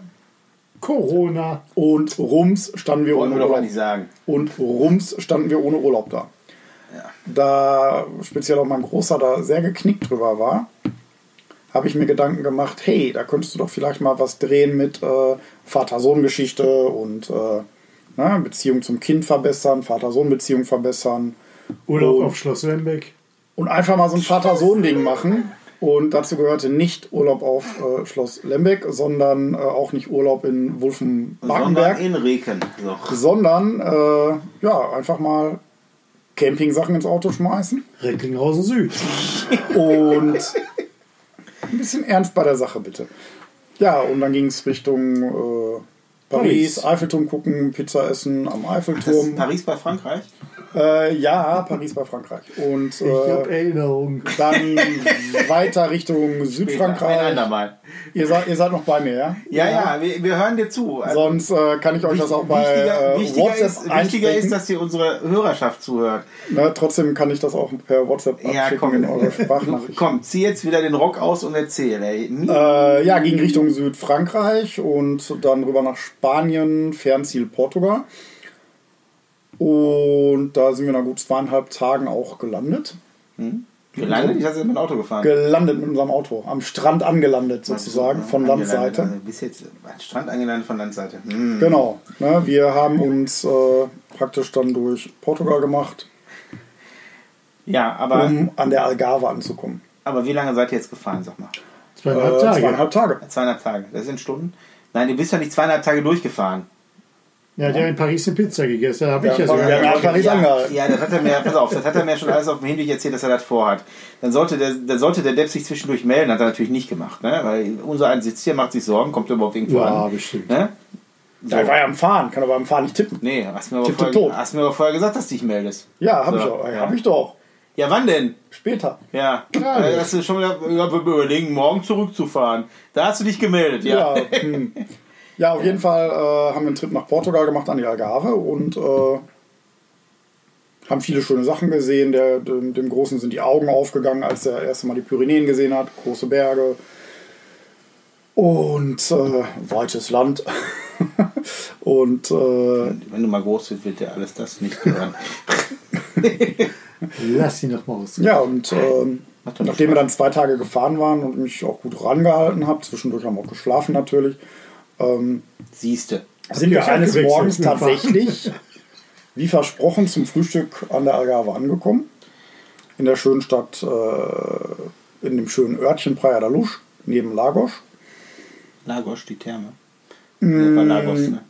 Corona. Und rums standen wir Wollen ohne wir doch Urlaub. nicht sagen. Und rums standen wir ohne Urlaub da. Da speziell auch mein Großer da sehr geknickt drüber war, habe ich mir Gedanken gemacht, hey, da könntest du doch vielleicht mal was drehen mit äh, Vater-Sohn-Geschichte und äh, na, Beziehung zum Kind verbessern, Vater-Sohn-Beziehung verbessern. Urlaub Und- auf Schloss Lembeck. und einfach mal so ein Vater-Sohn-Ding machen. Und dazu gehörte nicht Urlaub auf äh, Schloss Lembeck, sondern äh, auch nicht Urlaub in Sondern Wulfen-Bakenberg, in Reken. So. sondern äh, ja, einfach mal Campingsachen ins Auto schmeißen Recklinghausen Süd. und ein bisschen ernst bei der Sache, bitte. Ja, und dann ging es Richtung äh, Paris, Paris. Eiffelturm gucken, Pizza essen am Das Eiffelturm. ist Paris bei Frankreich? Äh, ja, Paris bei Frankreich. Und Ich habe äh, Erinnerungen. dann [laughs] weiter Richtung Ein Südfrankreich. andermal. Ihr seid, ihr seid noch bei mir, ja? Ja, ja, wir, wir hören dir zu. Also, Sonst äh, kann ich euch das auch bei wichtiger, äh, wichtiger, WhatsApp ist, wichtiger ist, dass hier unsere Hörerschaft zuhört. Ne, trotzdem kann ich das auch per WhatsApp Ja, abschicken komm, in eure Sprachnachricht. [laughs] komm, zieh jetzt wieder den Rock aus und erzähl. Äh, ja, ging Richtung Südfrankreich und dann rüber nach Spanien, Fernziel Portugal. Und da sind wir nach gut zweieinhalb Tagen auch gelandet. Gelandet? Ich hatte mit dem Auto gefahren. Gelandet mit unserem Auto. Am Strand angelandet sozusagen, von Angelandet. Landseite. Also Bis jetzt an Strand angelandet von Landseite. Hm. Genau. Ne, wir haben uns äh, praktisch dann durch Portugal gemacht, Ja, aber, um an der Algarve anzukommen. aber wie lange seid ihr jetzt gefahren, sag mal? Zweieinhalb Äh, Tage. zweieinhalb Tage. Zweieinhalb Tage. Das sind Stunden? Nein, du bist ja nicht zweieinhalb Tage durchgefahren. Ja, der hat in Paris eine Pizza gegessen. Da habe ich Ja, ja sogar. ja, nach Paris ja, angehalten. ja, das hat er mir, pass auf, das hat er mir schon alles auf dem Hinweg erzählt, dass er das vorhat. Dann sollte der, dann sollte der Depp sich zwischendurch melden, hat er natürlich nicht gemacht, ne? Weil unser ein sitzt hier, macht sich Sorgen, kommt er überhaupt irgendwo Ja, an. bestimmt. Ne? Ja, ich war ja am Fahren, kann aber am Fahren nicht tippen. Nee, hast mir, aber Tipp, vorher, tot. hast mir aber vorher gesagt, dass du dich meldest. Ja, habe So, ich auch. ja. Hab ich doch. Ja, wann denn? Später. Ja. Ja, Äh, hast du schon wieder ja, überlegen, morgen zurückzufahren. Da hast du dich gemeldet, ja. Ja, [laughs] hm. Ja auf jeden Fall äh, haben wir einen Trip nach Portugal gemacht an die Algarve und äh, haben viele schöne Sachen gesehen. Der, dem, dem Großen sind die Augen aufgegangen, als er erst Mal die Pyrenäen gesehen hat. Große Berge und äh, weites Land. [laughs] und äh, Wenn du mal groß bist, wird dir alles das nicht gehören. [laughs] Lass ihn doch mal aus. ja, und doch nachdem wir dann zwei Tage gefahren waren und mich auch gut rangehalten habe, zwischendurch haben wir auch geschlafen natürlich, ähm, Siehste. sind wir eines Morgens [laughs] tatsächlich, wie versprochen, zum Frühstück an der Algarve angekommen. In der schönen Stadt, äh, in dem schönen Örtchen Praia da Luz, neben Lagos. Lagos, die Therme. Mm. War Lagos, ne?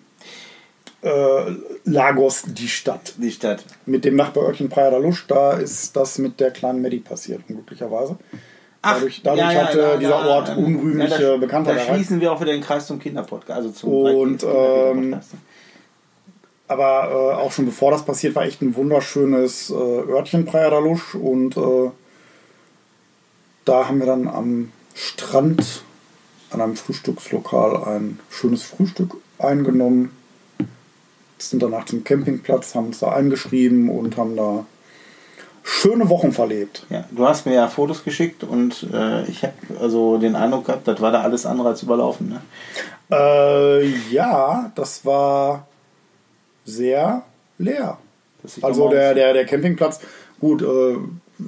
Äh, Lagos, die Stadt. Die Stadt. Mit dem Nachbarörtchen Praia da Luz, da ist das mit der kleinen Maddie passiert, unglücklicherweise. Dadurch, dadurch hatte dieser Ort ja, unrühmliche Bekanntheit Da schließen wir auch wieder den Kreis zum Kinderpodcast. Also zum Und, Kinderpodcast. Aber äh, auch schon bevor das passiert, war echt ein wunderschönes äh, Örtchen Praia da Luz. Und äh, da haben wir dann am Strand an einem Frühstückslokal ein schönes Frühstück eingenommen. Sind danach zum Campingplatz, haben uns da eingeschrieben und haben da schöne Wochen verlebt. Ja, du hast mir ja Fotos geschickt und äh, ich habe also den Eindruck gehabt, das war da alles andere als überlaufen. Ne? Äh, ja, das war sehr leer. Also der, der, der Campingplatz, gut, äh,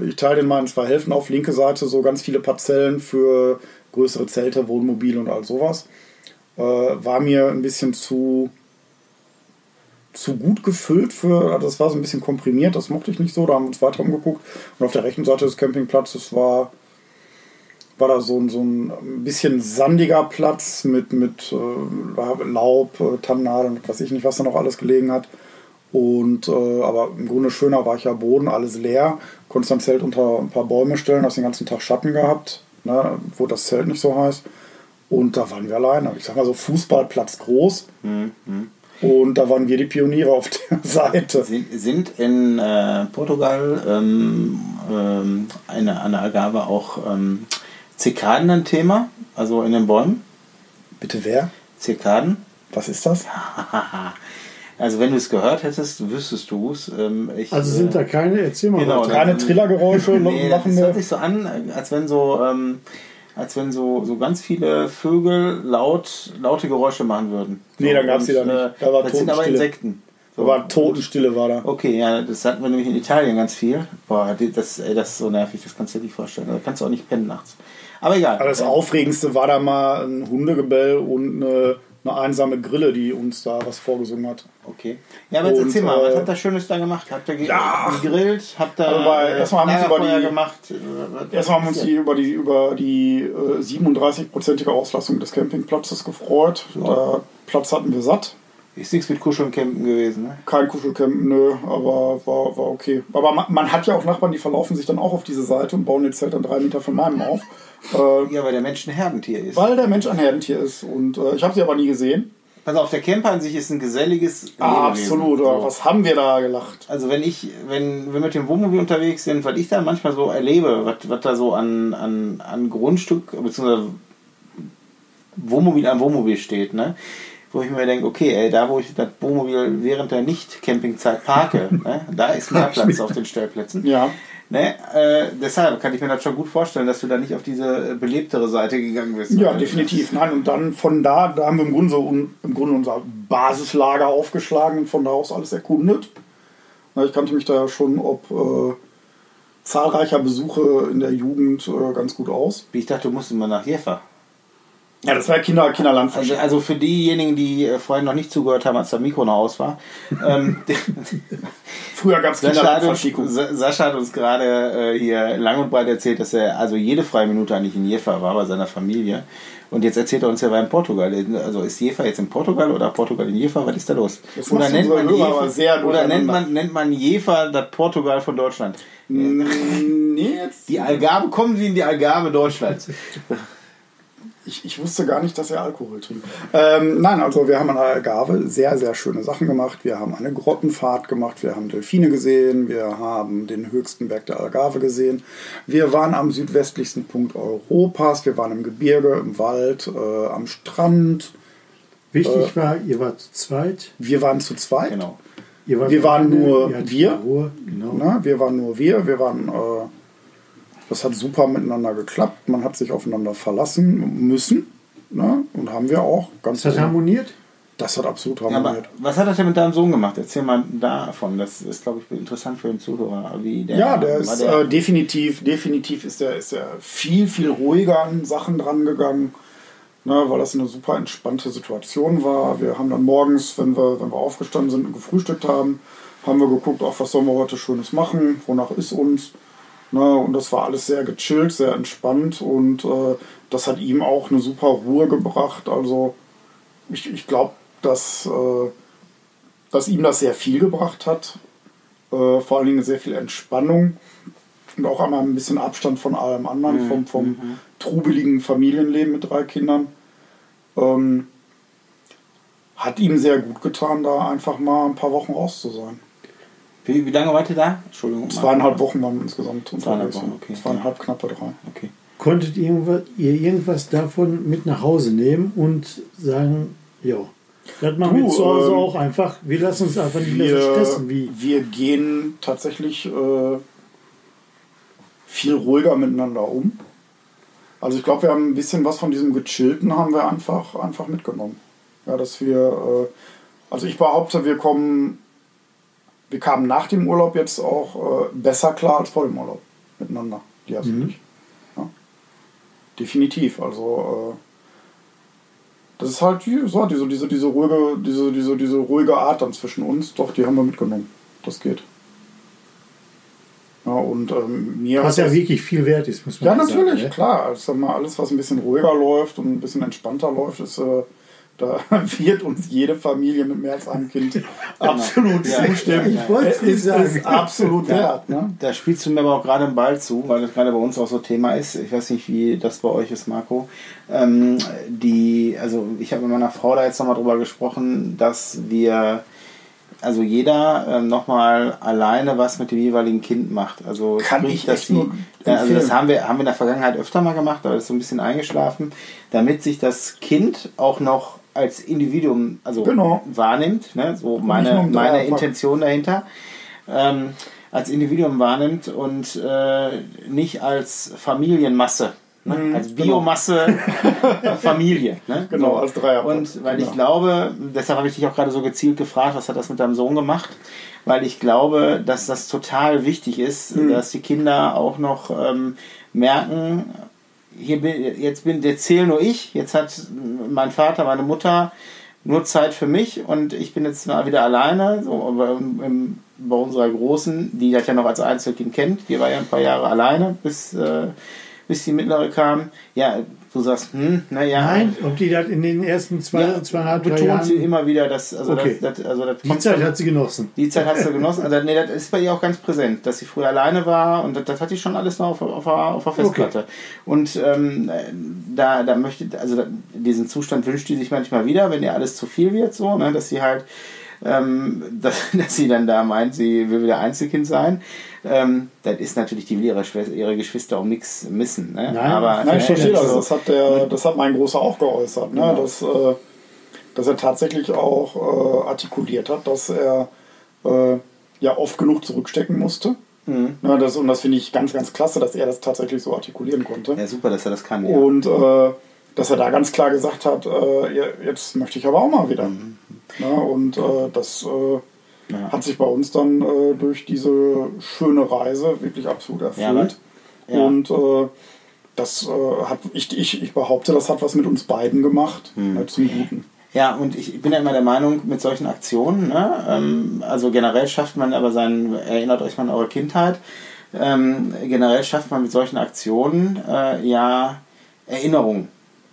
ich teile den mal in zwei Hälften auf. Linke Seite so ganz viele Parzellen für größere Zelte, Wohnmobil und all sowas. Äh, war mir ein bisschen zu, zu gut gefüllt für, das war so ein bisschen komprimiert, das mochte ich nicht so, da haben wir uns weiter umgeguckt. Und auf der rechten Seite des Campingplatzes war, war da so, ein- so ein bisschen sandiger Platz mit, mit äh, Laub, äh, Tannennadeln, weiß ich nicht, was da noch alles gelegen hat. Und äh, aber im Grunde schöner weicher Boden, alles leer. Konntest dein Zelt unter ein paar Bäume stellen, hast den ganzen Tag Schatten gehabt, ne, wo das Zelt nicht so heiß. Und da waren wir alleine. Ich sag mal so Fußballplatz groß. Und da waren wir die Pioniere auf der [laughs] Seite. Sind, sind in äh, Portugal ähm, ähm, eine, an der Algarve auch ähm, Zikaden ein Thema? Also in den Bäumen? Bitte wer? Zikaden? Was ist das? [laughs] Also wenn du es gehört hättest, wüsstest du es. Ähm, Also sind da äh, keine, erzähl mal Genau. Keine Trillergeräusche, [laughs] Nee, das lachende. hört sich so an, als wenn so, ähm, als wenn so, so ganz viele Vögel laut, laute Geräusche machen würden. Nee, dann gab's die da nicht. äh, Da war das sind aber. Insekten. So. Da war Totenstille war da. Okay, ja, das hatten wir nämlich in Italien ganz viel. Boah, das, ey, das ist so nervig, das kannst du dir nicht vorstellen. Da kannst du auch nicht pennen nachts. Aber egal. Aber das Aufregendste war da mal ein Hundegebell und eine, eine einsame Grille, die uns da was vorgesungen hat. Okay. Ja, aber jetzt erzähl mal, was äh, habt ihr Schönes da gemacht? Habt ihr ge Ja. gegrillt? Habt ihr Also äh, erstmal haben wir uns über die- gemacht? Äh, Erstmal haben wir uns die, über die, über die äh, 37-prozentige Auslastung des Campingplatzes gefreut. Der Platz hatten wir satt. Ist nichts mit Kuscheln campen gewesen, ne? Kein Kuschelcamp, nö, aber war, war okay. Aber man, man hat ja auch Nachbarn, die verlaufen sich dann auch auf diese Seite und bauen ihr Zelt dann drei Meter von meinem auf. Äh, Ja, weil der Mensch ein Herdentier ist. weil der Mensch ein Herdentier ist. Und äh, ich habe sie aber nie gesehen. Pass auf, der Camper an sich ist ein geselliges Ah, absolut. So. Was haben wir da gelacht? Also wenn ich, wenn wir mit dem Wohnmobil unterwegs sind, was ich da manchmal so erlebe, was, was da so an, an, an Grundstück, beziehungsweise Wohnmobil an Wohnmobil steht, ne? Wo ich mir denke, okay, ey, da wo ich das Wohnmobil während der Nicht-Campingzeit parke, [laughs] ne, da ist mehr Platz auf den Stellplätzen. Ja. Ne? Äh, deshalb kann ich mir das schon gut vorstellen, dass du da nicht auf diese äh, belebtere Seite gegangen bist. Ja, definitiv. Nein, und dann von da, da haben wir im Grunde, so, im Grunde unser Basislager aufgeschlagen und von da aus alles erkundet. Na, ich kannte mich da ja schon ob äh, zahlreicher Besuche in der Jugend äh, ganz gut aus. Ich dachte, du musst immer nach Jever. Ja, das war Kinder, Kinderland. Also, also für diejenigen, die äh, vorhin noch nicht zugehört haben, als der Mikro noch aus war. ähm, [laughs] Früher gab es Kinderlandverschickung. Sa- Sascha hat uns gerade äh, hier lang und breit erzählt, dass er also jede freie Minute eigentlich in Jever war bei seiner Familie. Und jetzt erzählt er uns, er war in Portugal. Also ist Jever jetzt in Portugal oder Portugal in Jever? Was ist da los? Das Oder nennt man, Hörer sehr oder nennt man, nennt man Jever das Portugal von Deutschland? Nee, jetzt. Die Algarve, kommen Sie in die Algarve Deutschlands. [laughs] Ich, ich wusste gar nicht, dass er Alkohol trinkt. Ähm, nein, also wir haben an der Algarve sehr, sehr schöne Sachen gemacht. Wir haben eine Grottenfahrt gemacht, wir haben Delfine gesehen, wir haben den höchsten Berg der Algarve gesehen. Wir waren am südwestlichsten Punkt Europas, wir waren im Gebirge, im Wald, äh, am Strand. Wichtig war, ihr wart zu zweit. Wir waren zu zweit. Genau. Ihr wart Wir waren alleine, nur wir. Ruhe, genau. Ne? Wir waren nur wir, wir waren. Äh, das hat super miteinander geklappt. Man hat sich aufeinander verlassen müssen. Ne? Und haben wir auch. Ganz Das hat harmoniert. Das hat absolut Aber harmoniert. was hat das denn mit deinem Sohn gemacht? Erzähl mal davon. Das ist, glaube ich, interessant für den Zuhörer. Wie der, Ja, der ist der- äh, definitiv, definitiv ist der, ist der viel, viel ruhiger an Sachen dran gegangen, ne, weil das eine super entspannte Situation war. Wir haben dann morgens, wenn wir, wenn wir aufgestanden sind und gefrühstückt haben, haben wir geguckt, auch was sollen wir heute Schönes machen, wonach ist uns. Ne, und das war alles sehr gechillt, sehr entspannt und äh, das hat ihm auch eine super Ruhe gebracht. Also ich, ich glaube, dass, äh, dass ihm das sehr viel gebracht hat. Äh, vor allen Dingen sehr viel Entspannung und auch einmal ein bisschen Abstand von allem anderen, vom, vom trubeligen Familienleben mit drei Kindern. Ähm, hat ihm sehr gut getan, da einfach mal ein paar Wochen raus zu sein. Wie, wie lange wart ihr da? Entschuldigung. Zweieinhalb Wochen waren wir insgesamt Zweieinhalb unterwegs. Wochen, okay. Zweieinhalb, knappe drei. Okay. Konntet ihr irgendwas, davon mit nach Hause nehmen und sagen, ja, das machen wir Du, zu Hause ähm, auch einfach. Wir lassen uns einfach nicht mehr so Wir, stressen. Wie, wir gehen tatsächlich äh, viel ruhiger miteinander um. Also ich glaube, wir haben ein bisschen was von diesem Gechillten haben wir einfach, einfach mitgenommen. Ja, dass wir, äh, also ich behaupte, wir kommen, wir kamen nach dem Urlaub jetzt auch äh, besser klar als vor dem Urlaub miteinander. Die also nicht. Ja. Definitiv. Also äh, das ist halt so, diese, diese, diese, ruhige, diese, diese, diese ruhige Art dann zwischen uns. Doch, die haben wir mitgenommen. Das geht. Ja, und ähm, mir was ja wirklich viel wert ist, muss man ja, sagen, natürlich, ne? klar. Also, mal, alles, was ein bisschen ruhiger läuft und ein bisschen entspannter läuft, ist, äh, da [laughs] wird uns jede Familie mit mehr als einem Kind absolut Ja, zustimmen. ja, Ich wollte es nicht ist, sagen. ist absolut wert. Ne? Da spielst du mir aber auch gerade einen Ball zu, weil das gerade bei uns auch so Thema ist. Ich weiß nicht, wie das bei euch ist, Marco. Ähm, die, also ich habe mit meiner Frau da jetzt nochmal drüber gesprochen, dass wir, also jeder ähm, nochmal alleine was mit dem jeweiligen Kind macht. Also Kann sprich, ich dass echt die, nur ja, also das haben wir, haben wir in der Vergangenheit öfter mal gemacht, aber das ist so ein bisschen eingeschlafen, damit sich das Kind auch noch als Individuum also Genau. wahrnimmt. Ne? So meine, um meine. Intention dahinter. Ähm, als Individuum wahrnimmt und äh, nicht als Familienmasse. Ne? Mhm, als genau. Biomasse [laughs] Familie. Ne? Genau, als Dreierpack. Und weil ich Genau. glaube, deshalb habe ich dich auch gerade so gezielt gefragt, was hat das mit deinem Sohn gemacht? Weil ich glaube, dass das total wichtig ist, Mhm. dass die Kinder auch noch ähm, merken, hier bin, jetzt bin, jetzt zähle nur ich, jetzt hat mein Vater, meine Mutter nur Zeit für mich und ich bin jetzt mal wieder alleine, so, im, bei unserer Großen, die das ja noch als Einzelkind kennt, die war ja ein paar Jahre alleine, bis, äh, bis die mittlere kam. Ja, du sagst, hm, naja. Nein, ob die das in den ersten zwei, ja, zweieinhalb, drei betont Jahren... sie immer wieder, dass, also Okay. das, das, also das die Zeit hat sie genossen. die Zeit hast du genossen. Also, nee, das ist bei ihr auch ganz präsent, dass sie früher alleine war und das, das hat die schon alles noch auf, auf, auf der Festplatte. Und ähm, da, da möchte, also diesen Zustand wünscht die sich manchmal wieder, wenn ihr alles zu viel wird, so, ne, dass sie halt, ähm, dass, [laughs] dass sie dann da meint, sie will wieder Einzelkind sein. Ähm, das ist natürlich, die will ihre, ihre Geschwister um nichts missen. Ne? Nein, aber Nein, ich äh, verstehe das. Das hat, der, das hat mein Großer auch geäußert. Ne? Genau. Dass, äh, dass er tatsächlich auch äh, artikuliert hat, dass er äh, ja oft genug zurückstecken musste. Mhm. Ja, das, und das finde ich ganz, ganz klasse, dass er das tatsächlich so artikulieren konnte. Ja, super, dass er das kann. Ja. Und äh, dass er da ganz klar gesagt hat, äh, jetzt möchte ich aber auch mal wieder. Mhm. Ja, und äh, das äh, Ja. hat sich bei uns dann äh, durch diese schöne Reise wirklich absolut erfüllt. Ja. Und äh, das äh, hat, ich, ich, ich behaupte, das hat was mit uns beiden gemacht, ne, zum Guten. Ja, und ich bin ja immer der Meinung, mit solchen Aktionen, ne, ähm, also generell schafft man aber seinen, erinnert euch mal an eure Kindheit, ähm, generell schafft man mit solchen Aktionen äh, ja Erinnerungen.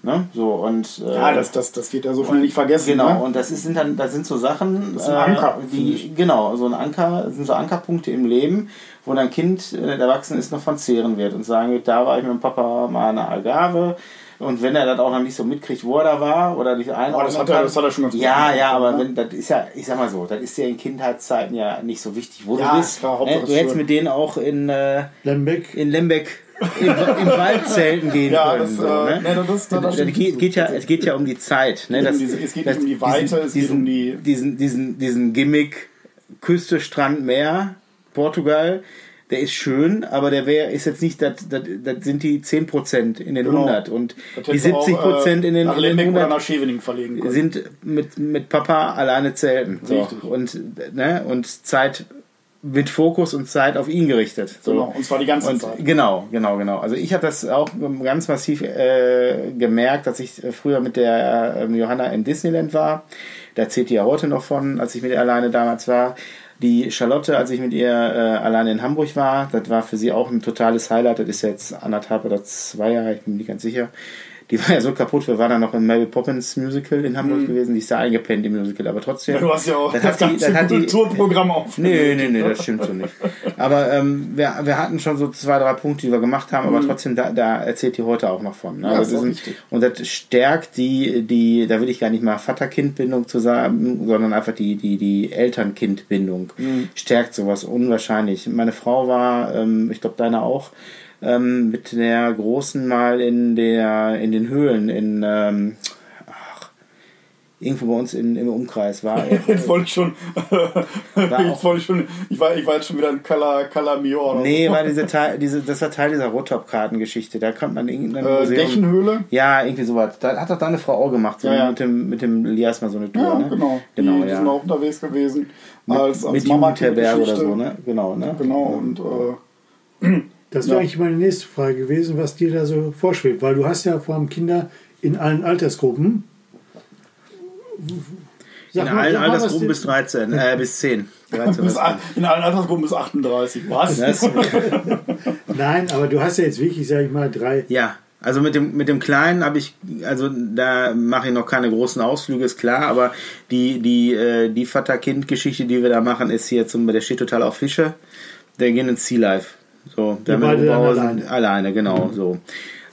Ne? So, und, äh, Ja, das, das, das wird ja so schnell nicht vergessen. Genau, Ne? und das ist, sind dann, das sind so Sachen, Das ist ein Anker, äh, die, genau, so ein Anker, das sind so Ankerpunkte im Leben, wo dein Kind, äh, der erwachsen ist, noch von zehren wird und sagen wird, da war ich mit dem Papa mal eine Agave. Und wenn er das auch noch nicht so mitkriegt, wo er da war oder nicht einordnen Oh, das hat er- kann, das hat er schon ganz gut Ja, ja, gemacht, aber ne? wenn, das ist ja, ich sag mal so, das ist ja in Kindheitszeiten ja nicht so wichtig, wo Ja, du bist. klar, ne? Du hättest mit denen auch in, äh, Lembeck. in Lembeck im, im Wald zelten gehen Ja, können. das, so, äh, ne? nee, das- das- das Das stimmt geht, zu. geht ja, es geht ja um die Zeit. Ne? Das- es geht nicht um die Weite, es geht um die- Diesen, diesen, diesen Gimmick Küste, Strand, Meer, Portugal, der ist schön, aber der wär, ist jetzt nicht, das, das, das sind die 10% in den Genau. 100 und die hätte man auch, 70% in den, nach in den Lembeck oder 100 nach Scheveningen verlegen können. sind mit, mit Papa alleine zelten. So. Richtig. Und, ne, und Zeit mit Fokus und Zeit auf ihn gerichtet. So. Genau, und zwar die ganze Und Zeit. genau, genau, genau. Also ich habe das auch ganz massiv äh, gemerkt, dass ich äh, früher mit der ähm, Johanna in Disneyland war. Da erzählt die ja heute noch von, als ich mit ihr alleine damals war. Die Charlotte, als ich mit ihr äh, alleine in Hamburg war, das war für sie auch ein totales Highlight. Das ist jetzt anderthalb oder zwei Jahre, ich bin mir nicht ganz sicher. Die war ja so kaputt, wir waren dann noch im Mary Poppins Musical in Hamburg gewesen. Die ist ja eingepennt im Musical, aber trotzdem. Mhm. Du hast ja auch das das, hat die- das hat die- Kulturprogramm auf. Nee, nee, nee, das stimmt so nicht. Aber ähm, wir, wir hatten schon so zwei, drei Punkte, die wir gemacht haben, aber trotzdem, da, da erzählt die heute auch noch von. Ne? Mhm. Ja, Also ist auch sind- wichtig. und das stärkt die, die, da will ich gar nicht mal Vater-Kind-Bindung zu sagen, sondern einfach die, die, die Eltern-Kind-Bindung. Mhm. Stärkt sowas unwahrscheinlich. Meine Frau war, ähm, ich glaube deine auch, ähm, mit der Großen mal in der in den Höhlen in ähm, ach, irgendwo bei uns in, im Umkreis war. [laughs] Jetzt wollte [laughs] ich schon. auch- jetzt wollte ich schon. Ich war, ich war jetzt schon wieder ein Cala, Cala Mior. Nee, war diese Teil, diese, das war Teil dieser Rotop-Kartengeschichte. Da kommt man in irgendein Äh, Museum. Dächenhöhle? Ja, irgendwie sowas. Da hat doch deine Frau auch gemacht, so Ja, ja. mit dem mit dem Lias mal so eine Tour. Ja, ne? genau. Genau, die, ja. sind auch unterwegs gewesen. als als mit Mama Jugendherberge oder so, ne? Genau, ne? Genau, und äh, Das wäre Ja. eigentlich meine nächste Frage gewesen, was dir da so vorschwebt. Weil du hast ja vor allem Kinder in allen Altersgruppen. Sag In mal- allen Altersgruppen bis 13, äh, bis 10. 13 [laughs] bis, in allen Altersgruppen bis 38. Was? Das, [laughs] Nein, aber du hast ja jetzt wirklich, sag ich mal, drei. ja, also mit dem, mit dem Kleinen habe ich, also da mache ich noch keine großen Ausflüge, ist klar, aber die, die, äh, die Vater-Kind-Geschichte, die wir da machen, ist hier zum, der steht total auf Fische. Der gehen ins Sea Life. So, der Ihr mit beide dann Oberhausen- alleine. Alleine, genau, so.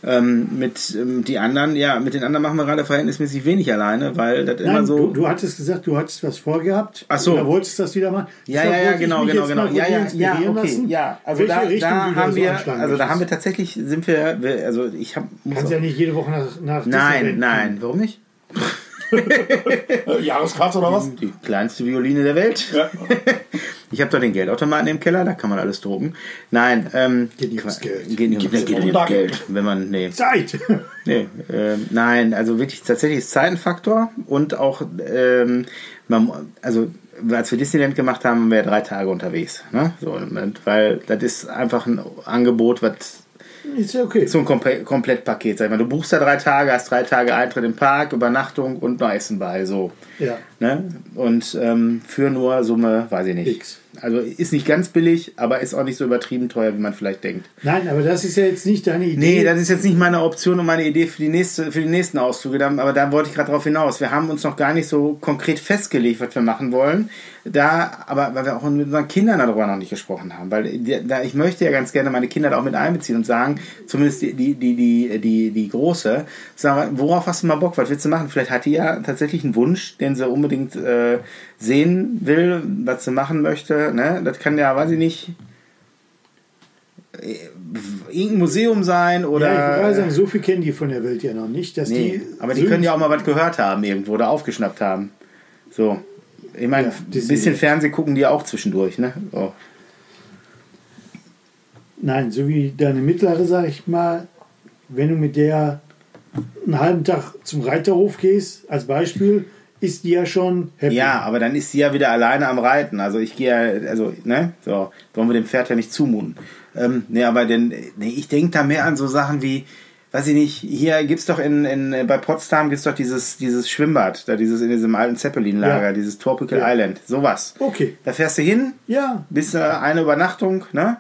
Ähm, mit ähm, die anderen, ja, mit den anderen machen wir gerade verhältnismäßig wenig alleine, weil das immer Nein, so. du, du hattest gesagt, du hattest was vorgehabt. Ach so. Oder wolltest das wieder machen. Ja, ja, ja, genau, genau, genau. Ja, ja, ja, okay, lassen, ja. Also da, da du da haben so wir, anschlagen also da haben wir tatsächlich, sind wir, wir also ich habe, Kannst ja nicht jede Woche nach, nach nein, nein, warum nicht? Äh, [laughs] Jahreskarte oder was? Die kleinste Violine der Welt. Ja. [laughs] Ich habe da den Geldautomaten im Keller, da kann man alles drucken. Nein, ähm, Geht nicht ums Geld. Geht nicht, um- Gibt's geht nicht ums Geld, wenn man, nee. Zeit! [laughs] Nee, ähm, nein, also wirklich tatsächlich ist Zeit ein Faktor und auch, ähm, man, also als wir Disneyland gemacht haben, waren wir drei Tage unterwegs. Ne? So, weil das ist einfach ein Angebot, was ist ja okay. So ein Komple Komplettpaket, sag ich mal. Du buchst da drei Tage, hast drei Tage Eintritt im Park, Übernachtung und noch Essen bei, so. Ja. Ne? Und ähm, für nur Summe, weiß ich nicht. X. Also ist nicht ganz billig, aber ist auch nicht so übertrieben teuer, wie man vielleicht denkt. Nein, aber das ist ja jetzt nicht deine Idee. Nee, das ist jetzt nicht meine Option und meine Idee für die, nächste, für die nächsten Ausflüge, Da- aber da wollte ich gerade drauf hinaus. Wir haben uns noch gar nicht so konkret festgelegt, was wir machen wollen. Da, aber weil wir auch mit unseren Kindern darüber noch nicht gesprochen haben. Weil die- da, ich möchte ja ganz gerne meine Kinder da auch mit einbeziehen und sagen, zumindest die, die, die, die, die, die Große, sagen, worauf hast du mal Bock, was willst du machen? Vielleicht hat die ja tatsächlich einen Wunsch, den sie unbedingt äh, sehen will, was sie machen möchte. Ne? Das kann ja, weiß ich nicht, äh, irgendein Museum sein oder. ja, ich würde sagen, so viel kennen die von der Welt ja noch nicht, dass Nee, die. aber die können ja auch mal was gehört haben irgendwo oder aufgeschnappt haben. So. Ich meine, Ja, ein bisschen Fernsehen gucken die auch zwischendurch, ne? So. Nein, so wie deine mittlere, sag ich mal, wenn du mit der einen halben Tag zum Reiterhof gehst, als Beispiel, ist die ja schon happy. Ja, aber dann ist sie ja wieder alleine am Reiten. Also ich gehe ja, also, ne? So, wollen wir dem Pferd ja nicht zumuten. Ähm, nee, aber denn, nee, ich denke da mehr an so Sachen wie, weiß ich nicht, hier gibt's doch in, in bei Potsdam gibt's doch dieses, dieses Schwimmbad, da dieses in diesem alten Zeppelin-Lager, Ja. dieses Tropical Ja. Island. Sowas. Okay. Da fährst du hin, Ja, bist äh, eine Übernachtung, ne?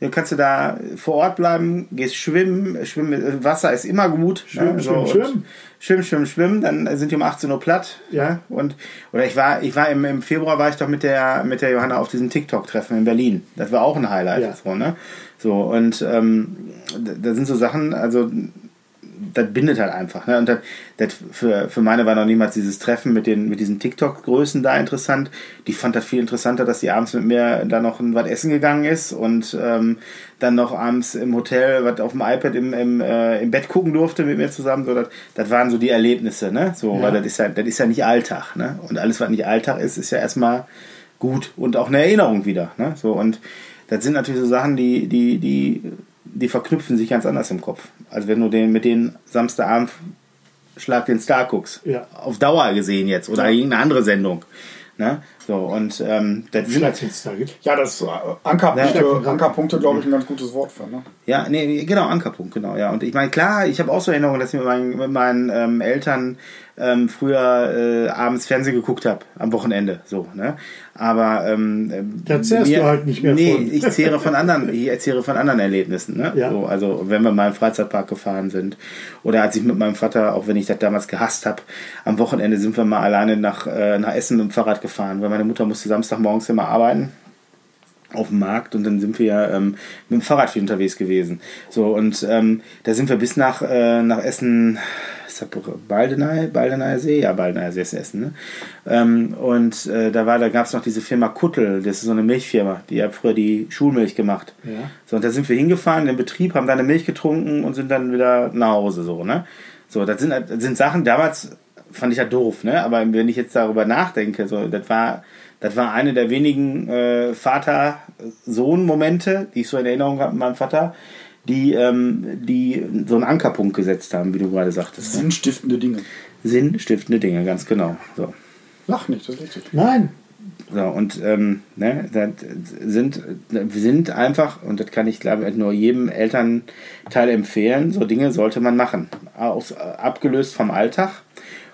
Dann kannst du da vor Ort bleiben, gehst schwimmen, schwimmen äh, Wasser ist immer gut. Schwimmen, ne? schwimmen, und schwimmen. Schwimmen, schwimmen, schwimmen, dann sind die um 18 Uhr platt. Ja. Ne? Und, oder ich war, ich war im, im Februar war ich doch mit der, mit der Johanna auf diesem TikTok-Treffen in Berlin. Das war auch ein Highlight. Ja. So, ne? So, und ähm, da sind so Sachen, also das bindet halt einfach. Ne? Und das, das für, für meine war noch niemals dieses Treffen mit, den, mit diesen TikTok-Größen da interessant. Die fand das viel interessanter, dass die abends mit mir da noch was essen gegangen ist und ähm, dann noch abends im Hotel was auf dem iPad im, im, äh, im Bett gucken durfte mit mir zusammen. So, das, das waren so die Erlebnisse, ne? So, Ja. weil das ist ja, das ist ja nicht Alltag, ne? Und alles, was nicht Alltag ist, ist ja erstmal gut und auch eine Erinnerung wieder. Ne? So, und das sind natürlich so Sachen, die, die, die, die verknüpfen sich ganz anders im Kopf. als wenn du den mit den Samstagabend Schlag den Star guckst. Ja. Auf Dauer gesehen jetzt oder irgendeine andere Sendung. Ne? So, und ähm, das sind, Schlagdienst da gibt. Ja, das äh, Ankerpunkte, Ja. Ankerpunkte glaube ich, ein ganz gutes Wort für. Ne? Ja, nee, genau, Ankerpunkt, genau, ja. Und ich meine, klar, ich habe auch so Erinnerungen, dass ich mit meinen, mit meinen ähm, Eltern ähm, früher äh, abends Fernsehen geguckt habe, am Wochenende, so, ne? Aber ähm, Da zehrst du halt nicht mehr nee, von. ich zehre von anderen, [laughs] ich erzähle von anderen Erlebnissen, ne? Ja. So, also wenn wir mal im Freizeitpark gefahren sind oder als ich mit meinem Vater, auch wenn ich das damals gehasst habe, am Wochenende sind wir mal alleine nach, äh, nach Essen mit dem Fahrrad gefahren, weil meine Mutter musste Samstagmorgens immer arbeiten auf dem Markt und dann sind wir ähm, mit dem Fahrrad viel unterwegs gewesen. So und ähm, da sind wir bis nach, äh, nach Essen, Baldeney, Baldeneyer See, ja Baldeneyer See ist Essen. Ne? Ähm, und äh, da war, da gab es noch diese Firma Kuttel, das ist so eine Milchfirma, die hat früher die Schulmilch gemacht. Ja. So und da sind wir hingefahren in den Betrieb, haben da eine Milch getrunken und sind dann wieder nach Hause so ne. So das sind das sind Sachen damals fand ich ja doof ne, aber wenn ich jetzt darüber nachdenke, so das war das war eine der wenigen äh, Vater-Sohn-Momente, die ich so in Erinnerung habe mit meinem Vater, die, ähm, die so einen Ankerpunkt gesetzt haben, wie du gerade sagtest. Ne? Sinnstiftende Dinge. Sinnstiftende Dinge, ganz genau. So. Lach nicht, das ist richtig. Nein, So, und ähm, ne, das sind, sind einfach, und das kann ich glaube ich nur jedem Elternteil empfehlen, so Dinge sollte man machen. Aus, abgelöst vom Alltag,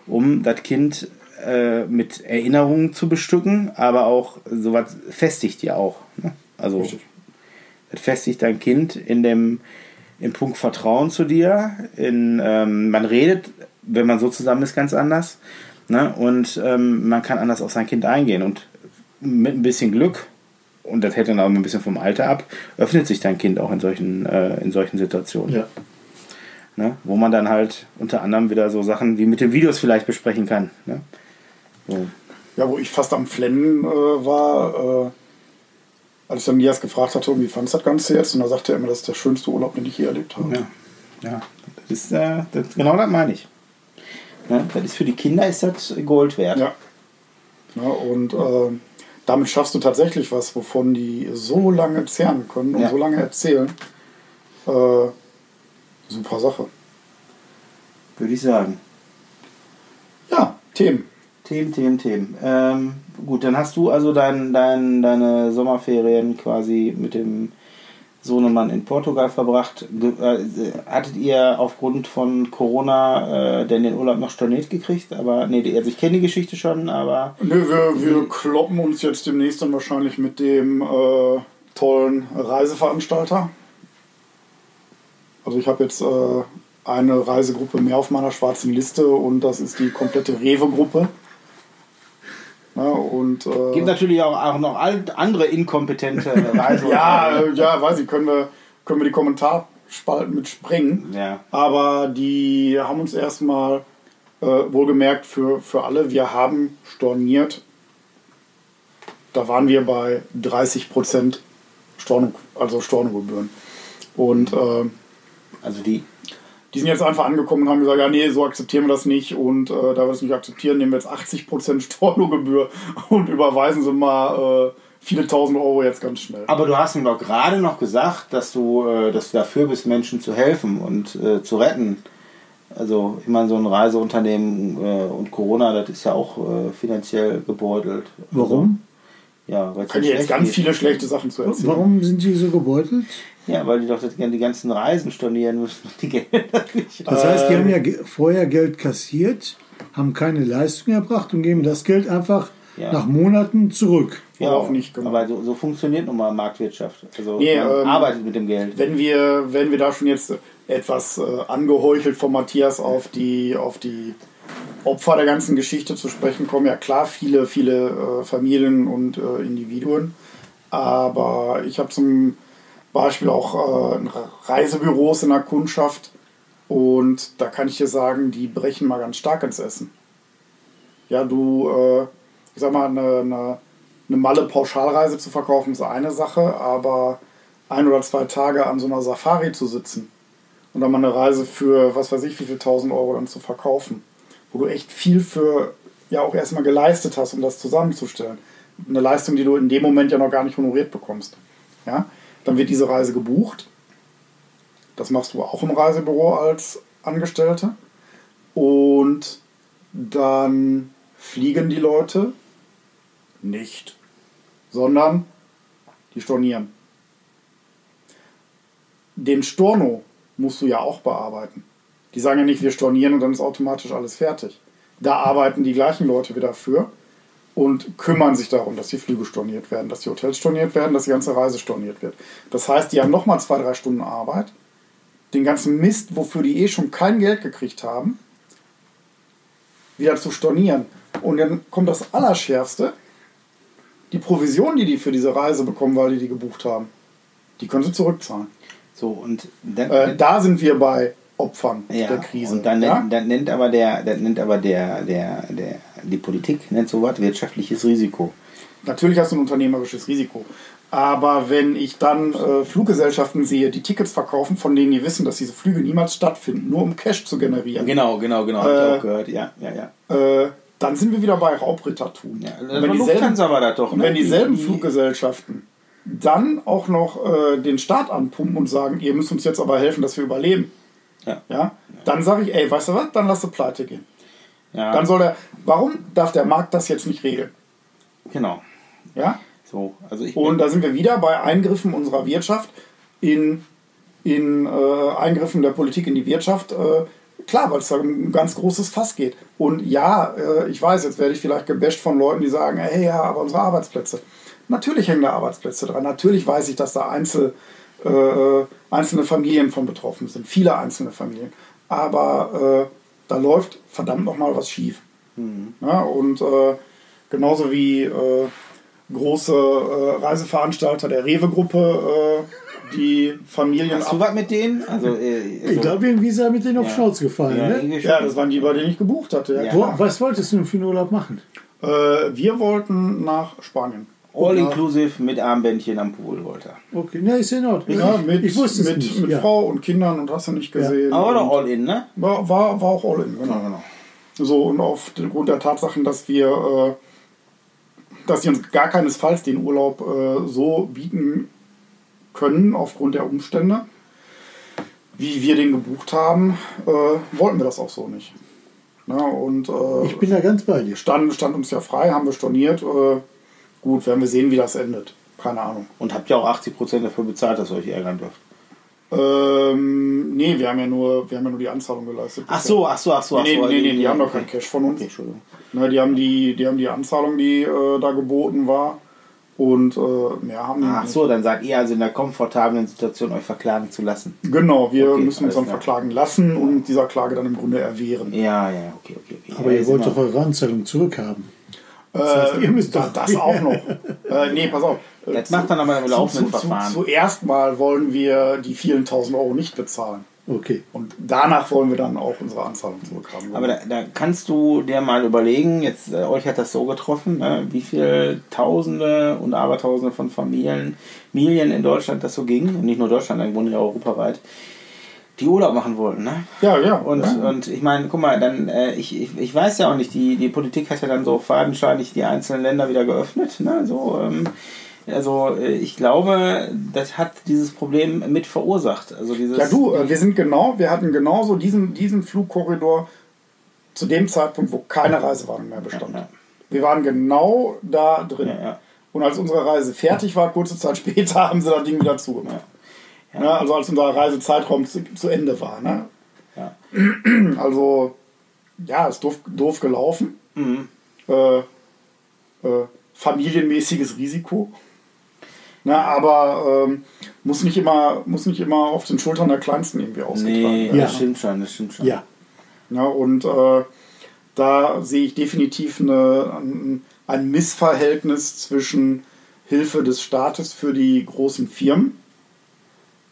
um das Kind äh, mit Erinnerungen zu bestücken, aber auch sowas festigt ja auch. Ne? Also Richtig. das festigt dein Kind in dem im Punkt Vertrauen zu dir. In, ähm, man redet, wenn man so zusammen ist, ganz anders. Ne? Und ähm, man kann anders auf sein Kind eingehen. Und mit ein bisschen Glück, und das hält dann auch ein bisschen vom Alter ab, öffnet sich dein Kind auch in solchen, äh, in solchen Situationen. ja. Ne? Wo man dann halt unter anderem wieder so Sachen wie mit den Videos vielleicht besprechen kann. Ne? Ja, wo ich fast am Flennen äh, war, äh, als ich dann Nias gefragt hatte, wie fandest du das Ganze jetzt? Und da sagte er immer, das ist der schönste Urlaub, den ich je erlebt habe. Ja, ja. Das ist, äh, das, genau das meine ich. Ne? Das ist für die Kinder ist das Gold wert. Ja. ja und äh, damit schaffst du tatsächlich was, wovon die so lange zehren können und Ja. so lange erzählen. Äh, super Sache. Würde ich sagen. Ja, Themen. Themen, Themen, Themen. Ähm, gut, dann hast du also dein, dein, deine Sommerferien quasi mit dem Sohnemann in Portugal verbracht. Äh, hattet ihr aufgrund von Corona äh, denn den Urlaub noch storniert gekriegt? Aber nee, also ich kenne die Geschichte schon, aber Nö, wir, wir kloppen uns jetzt demnächst dann wahrscheinlich mit dem äh, tollen Reiseveranstalter. Also ich habe jetzt äh, eine Reisegruppe mehr auf meiner schwarzen Liste und das ist die komplette Rewe-Gruppe. Ja, und, äh, gibt natürlich auch, auch noch andere inkompetente [laughs] Reise. ja, ja, weiß ich, können wir, können wir die Kommentarspalten mit sprengen. ja. Aber die haben uns erstmal äh, wohlgemerkt für, für alle, wir haben storniert. Da waren wir bei 30% Storno, also Stornogebühren. Und äh, Also die die sind jetzt einfach angekommen und haben gesagt, ja nee, so akzeptieren wir das nicht. Und äh, da wir das nicht akzeptieren, nehmen wir jetzt 80% Stornogebühr [laughs] und überweisen sie mal äh, viele tausend Euro jetzt ganz schnell. Aber du hast ihm doch gerade noch gesagt, dass du, äh, dass du dafür bist, Menschen zu helfen und äh, zu retten. Also ich meine, so ein Reiseunternehmen äh, und Corona, das ist ja auch äh, finanziell gebeutelt. Warum? Ja, weil ja ich jetzt ganz geht. viele schlechte Sachen zu erzählen. Warum sind die so gebeutelt? Ja, weil die doch das, die ganzen Reisen stornieren müssen und die Gelder [laughs] nicht. Das heißt, die haben ja vorher Geld kassiert, haben keine Leistung erbracht und geben das Geld einfach Ja. nach Monaten zurück. Oder auch nicht, genau. Aber so, so funktioniert nun mal Marktwirtschaft. Also Nee, man ähm, arbeitet mit dem Geld. wenn wir, wenn wir da schon jetzt etwas äh, angeheuchelt von Matthias auf die, auf die Opfer der ganzen Geschichte zu sprechen kommen, ja klar, viele, viele äh, Familien und äh, Individuen. Aber ich habe zum Beispiel auch äh, Reisebüros in der Kundschaft und da kann ich dir sagen, die brechen mal ganz stark ins Essen. Ja, du, äh, ich sag mal, eine, eine, eine Malle-Pauschalreise zu verkaufen ist eine Sache, aber ein oder zwei Tage an so einer Safari zu sitzen und dann mal eine Reise für was weiß ich wie viel tausend Euro dann zu verkaufen, wo du echt viel für ja auch erstmal geleistet hast, um das zusammenzustellen. Eine Leistung, die du in dem Moment ja noch gar nicht honoriert bekommst. Ja? Dann wird diese Reise gebucht. Das machst du auch im Reisebüro als Angestellte. Und dann fliegen die Leute nicht, sondern die stornieren. Den Storno musst du ja auch bearbeiten. Die sagen ja nicht, wir stornieren und dann ist automatisch alles fertig. Da arbeiten die gleichen Leute wieder für und kümmern sich darum, dass die Flüge storniert werden, dass die Hotels storniert werden, dass die ganze Reise storniert wird. Das heißt, die haben nochmal zwei, drei Stunden Arbeit, den ganzen Mist, wofür die eh schon kein Geld gekriegt haben, wieder zu stornieren. Und dann kommt das Allerschärfste, die Provision, die die für diese Reise bekommen, weil die die gebucht haben, die können sie zurückzahlen. So, und Äh, da sind wir bei Opfern ja, der Krise. Und dann, ja? nennt, dann nennt aber der, dann nennt aber der, der, der, die Politik nennt sowas wirtschaftliches Risiko. Natürlich hast du ein unternehmerisches Risiko. Aber wenn ich dann äh, Fluggesellschaften sehe, die Tickets verkaufen, von denen die wissen, dass diese Flüge niemals stattfinden, nur um Cash zu generieren, Genau, genau, genau, hab Äh, ich auch gehört, ja, ja, ja. äh, dann sind wir wieder bei Raubrittertum. ja wenn, war dieselben, war das doch, ne? wenn dieselben Die- die- Fluggesellschaften dann auch noch äh, den Staat anpumpen und sagen, ihr müsst uns jetzt aber helfen, dass wir überleben, Ja. ja, dann sage ich, ey, weißt du was, dann lass du pleite gehen. Ja, Dann soll der, warum darf der Markt das jetzt nicht regeln? genau. Ja? So, also ich Und da sind wir wieder bei Eingriffen unserer Wirtschaft in, in äh, Eingriffen der Politik in die Wirtschaft. Äh, klar, weil es da ein ganz großes Fass geht. Und ja, äh, ich weiß, jetzt werde ich vielleicht gebasht von Leuten, die sagen, hey, ja, aber unsere Arbeitsplätze. Natürlich hängen da Arbeitsplätze dran. Natürlich weiß ich, dass da Einzel, äh, einzelne Familien von betroffen sind. Viele einzelne Familien. Aber äh, da läuft verdammt nochmal was schief. Ja, und äh, genauso wie äh, große äh, Reiseveranstalter der Rewe-Gruppe, äh, die Familien Hast du was mit denen? Also, äh, Ich also glaube, irgendwie er mit denen auf Ja. die Schnauze gefallen. ja, ne? Ja, das waren die, bei denen ich gebucht hatte. Ja, Ja. Wo, was wolltest du denn für einen Urlaub machen? Äh, wir wollten nach Spanien. All Ja. inclusive mit Armbändchen am Pool wollte er. Okay, ne, ist in Ordnung. Ja, mit, ich wusste es mit, nicht. mit ja. Frau und Kindern und hast du nicht gesehen. Aber doch all in, ne? war, war, war auch all in, genau. genau. So, und aufgrund der Tatsachen, dass wir, äh, dass die uns gar keinesfalls den Urlaub äh, so bieten können, aufgrund der Umstände, wie wir den gebucht haben, äh, wollten wir das auch so nicht. Ja, und äh, Ich bin da ganz bei dir. stand, stand uns ja frei, haben wir storniert. Gut, werden wir sehen, wie das endet. Keine Ahnung. Und habt ja auch 80% dafür bezahlt, dass ihr euch ärgern dürft. Ähm, nee, wir haben ja nur, wir haben ja nur die Anzahlung geleistet. Ach so, ach so, ach so. Nee, ach so. nee, nee, nee, die haben doch Okay. kein Cash von uns. Okay, Entschuldigung. Ne, die haben die, die haben die Anzahlung, die äh, da geboten war. Und äh, mehr haben die Ach nicht. so, dann seid ihr also in der komfortablen Situation, euch verklagen zu lassen. Genau, wir Okay, müssen uns dann klar. verklagen lassen und dieser Klage dann im Grunde erwehren. Ja, ja, okay, okay. okay. Aber ja, ihr wollt doch eure Anzahlung zurückhaben. Äh, heißt, ihr müsst doch- das auch noch. [laughs] äh, nee, pass auf. Äh, Das macht dann aber im laufenden zu, zu, Verfahren. Zuerst mal wollen wir die vielen tausend Euro nicht bezahlen. Okay. Und danach wollen wir dann auch unsere Anzahlung zurückhaben. Aber da, da kannst du dir mal überlegen, jetzt äh, euch hat das so getroffen, ne, wie viel Tausende und Abertausende von Familien, Familien in Deutschland das so ging, und nicht nur Deutschland, im Grunde ja europaweit, die Urlaub machen wollten. Ne? ja, ja. Und, ja. und ich meine, guck mal, dann, äh, ich, ich, ich weiß ja auch nicht, die, die Politik hat ja dann so fadenscheinig die einzelnen Länder wieder geöffnet. Ne? So, ähm, also äh, ich glaube, das hat dieses Problem mit verursacht. Also dieses, Ja, du, äh, wir sind genau, wir hatten genauso diesen, diesen Flugkorridor zu dem Zeitpunkt, wo keine Reisewarnung mehr bestand. Ja, ja. Wir waren genau da drin. Ja, ja. Und als unsere Reise fertig war, kurze Zeit später, [laughs] haben sie das Ding wieder zugemacht. Ja. also als unser Reisezeitraum zu, zu Ende war. Ne? Ja. [clears throat] Also, ja, ist doof, doof gelaufen. Mhm. Äh, äh, familienmäßiges Risiko. Na, aber ähm, muss, nicht immer, muss nicht immer auf den Schultern der Kleinsten irgendwie ausgetragen Nee, werden. Ja. das stimmt schon, das stimmt schon. Ja. Ja, und äh, da sehe ich definitiv eine, ein, ein Missverhältnis zwischen Hilfe des Staates für die großen Firmen,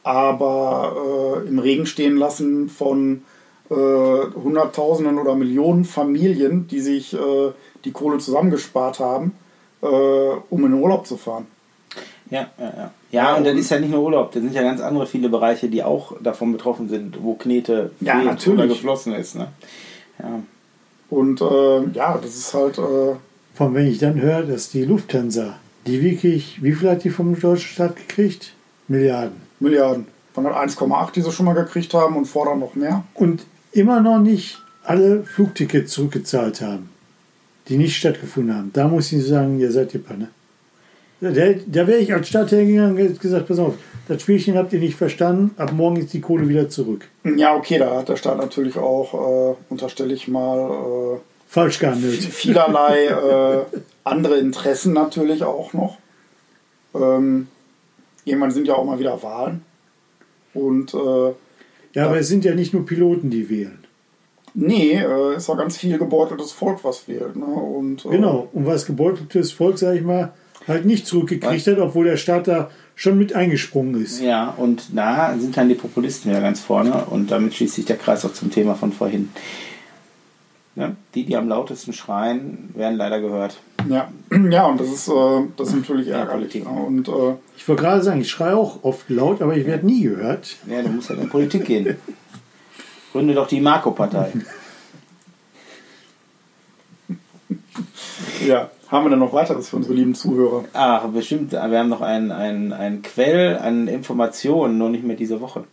aber äh, im Regen stehen lassen von äh, Hunderttausenden oder Millionen Familien, die sich äh, die Kohle zusammengespart haben, äh, um in den Urlaub zu fahren. Ja, ja, ja. Ja, und das ist ja nicht nur Urlaub, da sind ja ganz andere viele Bereiche, die auch davon betroffen sind, wo Knete Ja, oder geflossen ist. Ne? Ja. Und äh, ja, das ist halt. Äh, Von wenn ich dann höre, dass die Lufthansa, die wirklich, wie viel hat die vom deutschen Staat gekriegt? Milliarden. Milliarden. Von den 1,8, die sie schon mal gekriegt haben und fordern noch mehr. Und immer noch nicht alle Flugtickets zurückgezahlt haben, die nicht stattgefunden haben. Da muss ich sagen, ihr seid die Panne. Da, da wäre ich als Stadt hergegangen und hätte gesagt, pass auf, das Spielchen habt ihr nicht verstanden, ab morgen ist die Kohle wieder zurück. Ja, okay, da hat der Staat natürlich auch, äh, unterstelle ich mal, Falsch äh, gehandelt. vielerlei äh, andere Interessen natürlich auch noch. Ähm, irgendwann sind ja auch mal wieder Wahlen. Und äh, Ja, aber es sind ja nicht nur Piloten, die wählen. nee, äh, ist ja ganz viel gebeuteltes Volk, was wählt. Ne? Und, äh, Genau. Und was gebeuteltes Volk, sag ich mal, halt nicht zurückgekriegt hat, obwohl der Staat da schon mit eingesprungen ist. ja, und da sind dann die Populisten wieder ganz vorne und damit schließt sich der Kreis auch zum Thema von vorhin. Ja, die, die am lautesten schreien, werden leider gehört. Ja, [clears throat] ja und das ist, äh, das ist natürlich Ja, ärgerlich. Politik. Ne? Und äh, Ich wollte gerade sagen, ich schreie auch oft laut, aber ich werde nie gehört. Ja, du musst ja in Politik gehen. Gründe doch die Marco-Partei. ja, haben wir denn noch weiteres für unsere lieben Zuhörer? Ach, bestimmt, wir haben noch einen, einen, einen Quell an Informationen, nur nicht mehr diese Woche.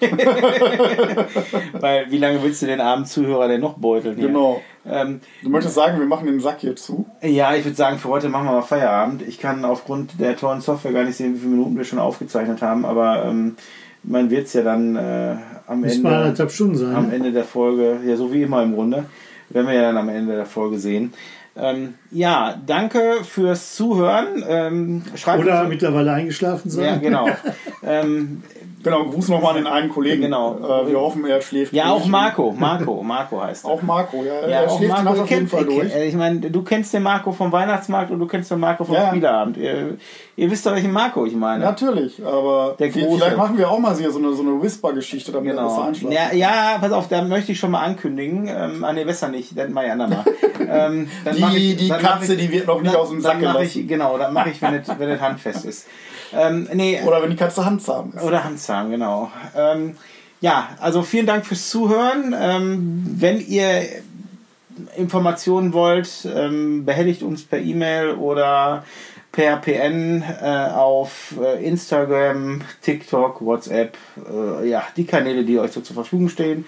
[laughs] Weil, wie lange willst du den armen Zuhörer denn noch beuteln? Hier? Genau. Ähm, Du möchtest sagen, wir machen den Sack hier zu? ja, ich würde sagen, für heute machen wir mal Feierabend. Ich kann aufgrund der tollen Software gar nicht sehen, wie viele Minuten wir schon aufgezeichnet haben, aber ähm, man wird es ja dann äh, am mal Ende. anderthalb Stunden sein. am ne? Ende der Folge, ja, so wie immer im Grunde, werden wir ja dann am Ende der Folge sehen. Ähm, ja, danke fürs Zuhören. Ähm, schreibt Oder uns- mittlerweile eingeschlafen sein. ja, genau. [laughs] ähm, Genau, Gruß nochmal an den einen Kollegen. Genau. Äh, wir hoffen, er schläft ja, auch. Marco. Marco, Marco heißt er. Auch Marco, ja. ja, er schläft Marco, Nacht ihr auf jeden Fall durch. ich meine, du kennst den Marco vom Weihnachtsmarkt und du kennst den Marco vom Ja. Spieleabend. Ihr, ihr wisst doch, welchen Marco ich meine. Natürlich, aber Der Große. vielleicht machen wir auch mal hier so eine, so eine Whisper-Geschichte, damit besser Genau. einschlafen Ja, ja, pass auf, da möchte ich schon mal ankündigen. Ähm, ah, nee, besser nicht, dann mach ich andermal. [laughs] ähm, dann Die- ich, die Katze, ich, die wird noch nicht dann- aus dem Sack gelassen. ich, Genau, dann mache ich, wenn es handfest ist. Ähm, nee, Oder wenn die Katze handzahm ist. Oder Handzahm, genau. Ähm, ja, also vielen Dank fürs Zuhören. Ähm, wenn ihr Informationen wollt, ähm, behelligt uns per E-Mail oder per PN äh, auf äh, Instagram, TikTok, WhatsApp, äh, ja, die Kanäle, die euch so zur Verfügung stehen.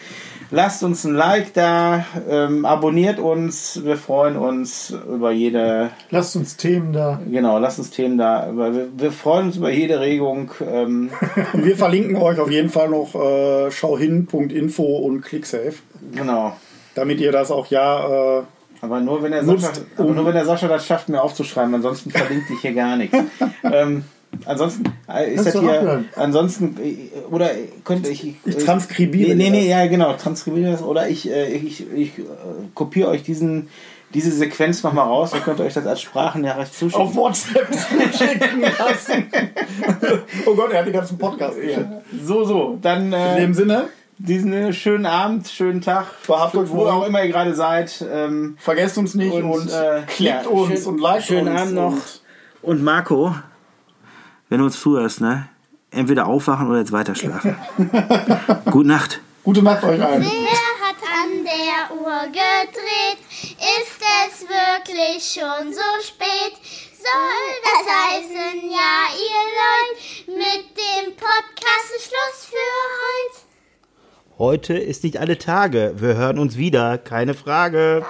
Lasst uns ein Like da, ähm, abonniert uns, wir freuen uns über jede, Lasst uns Themen da. genau, lasst uns Themen da, wir, wir freuen uns über jede Regung. Ähm, [laughs] wir verlinken euch auf jeden Fall noch äh, schauhin.info und ClickSafe, genau. damit ihr das auch ja äh, Aber nur wenn der Sascha, aber nur wenn der Sascha das schafft, mir aufzuschreiben, ansonsten verlinkt ich hier gar nichts. [laughs] ähm, ansonsten äh, ist das hier, abhören. ansonsten äh, oder könnte ich, ich, Ich transkribiere Nee, nee, nee, ja genau, transkribiere das oder ich, äh, ich, ich äh, kopiere euch diesen diese Sequenz nochmal raus, ihr könnt euch das als Sprachnachricht zuschicken. auf WhatsApp schicken lassen. [laughs] oh Gott, er hat den ganzen Podcast geschickt. So, so, dann In äh, dem Sinne, diesen äh, schönen Abend, schönen Tag, Behabt euch wo auch immer ihr gerade seid. Ähm, vergesst uns nicht und, Und, äh, klickt ja, uns schön- und liked schönen uns. Abend noch. und- Und Marco, wenn du uns zuhörst, ne? Entweder aufwachen oder jetzt weiter schlafen. [laughs] Gute Nacht. Gute Nacht euch allen. Wer hat an der Uhr gedreht? Ist es wirklich schon so spät? Soll das heißen, ja, ihr Leute, mit dem Podcast ist Schluss für heute? Heute ist nicht alle Tage. Wir hören uns wieder, keine Frage.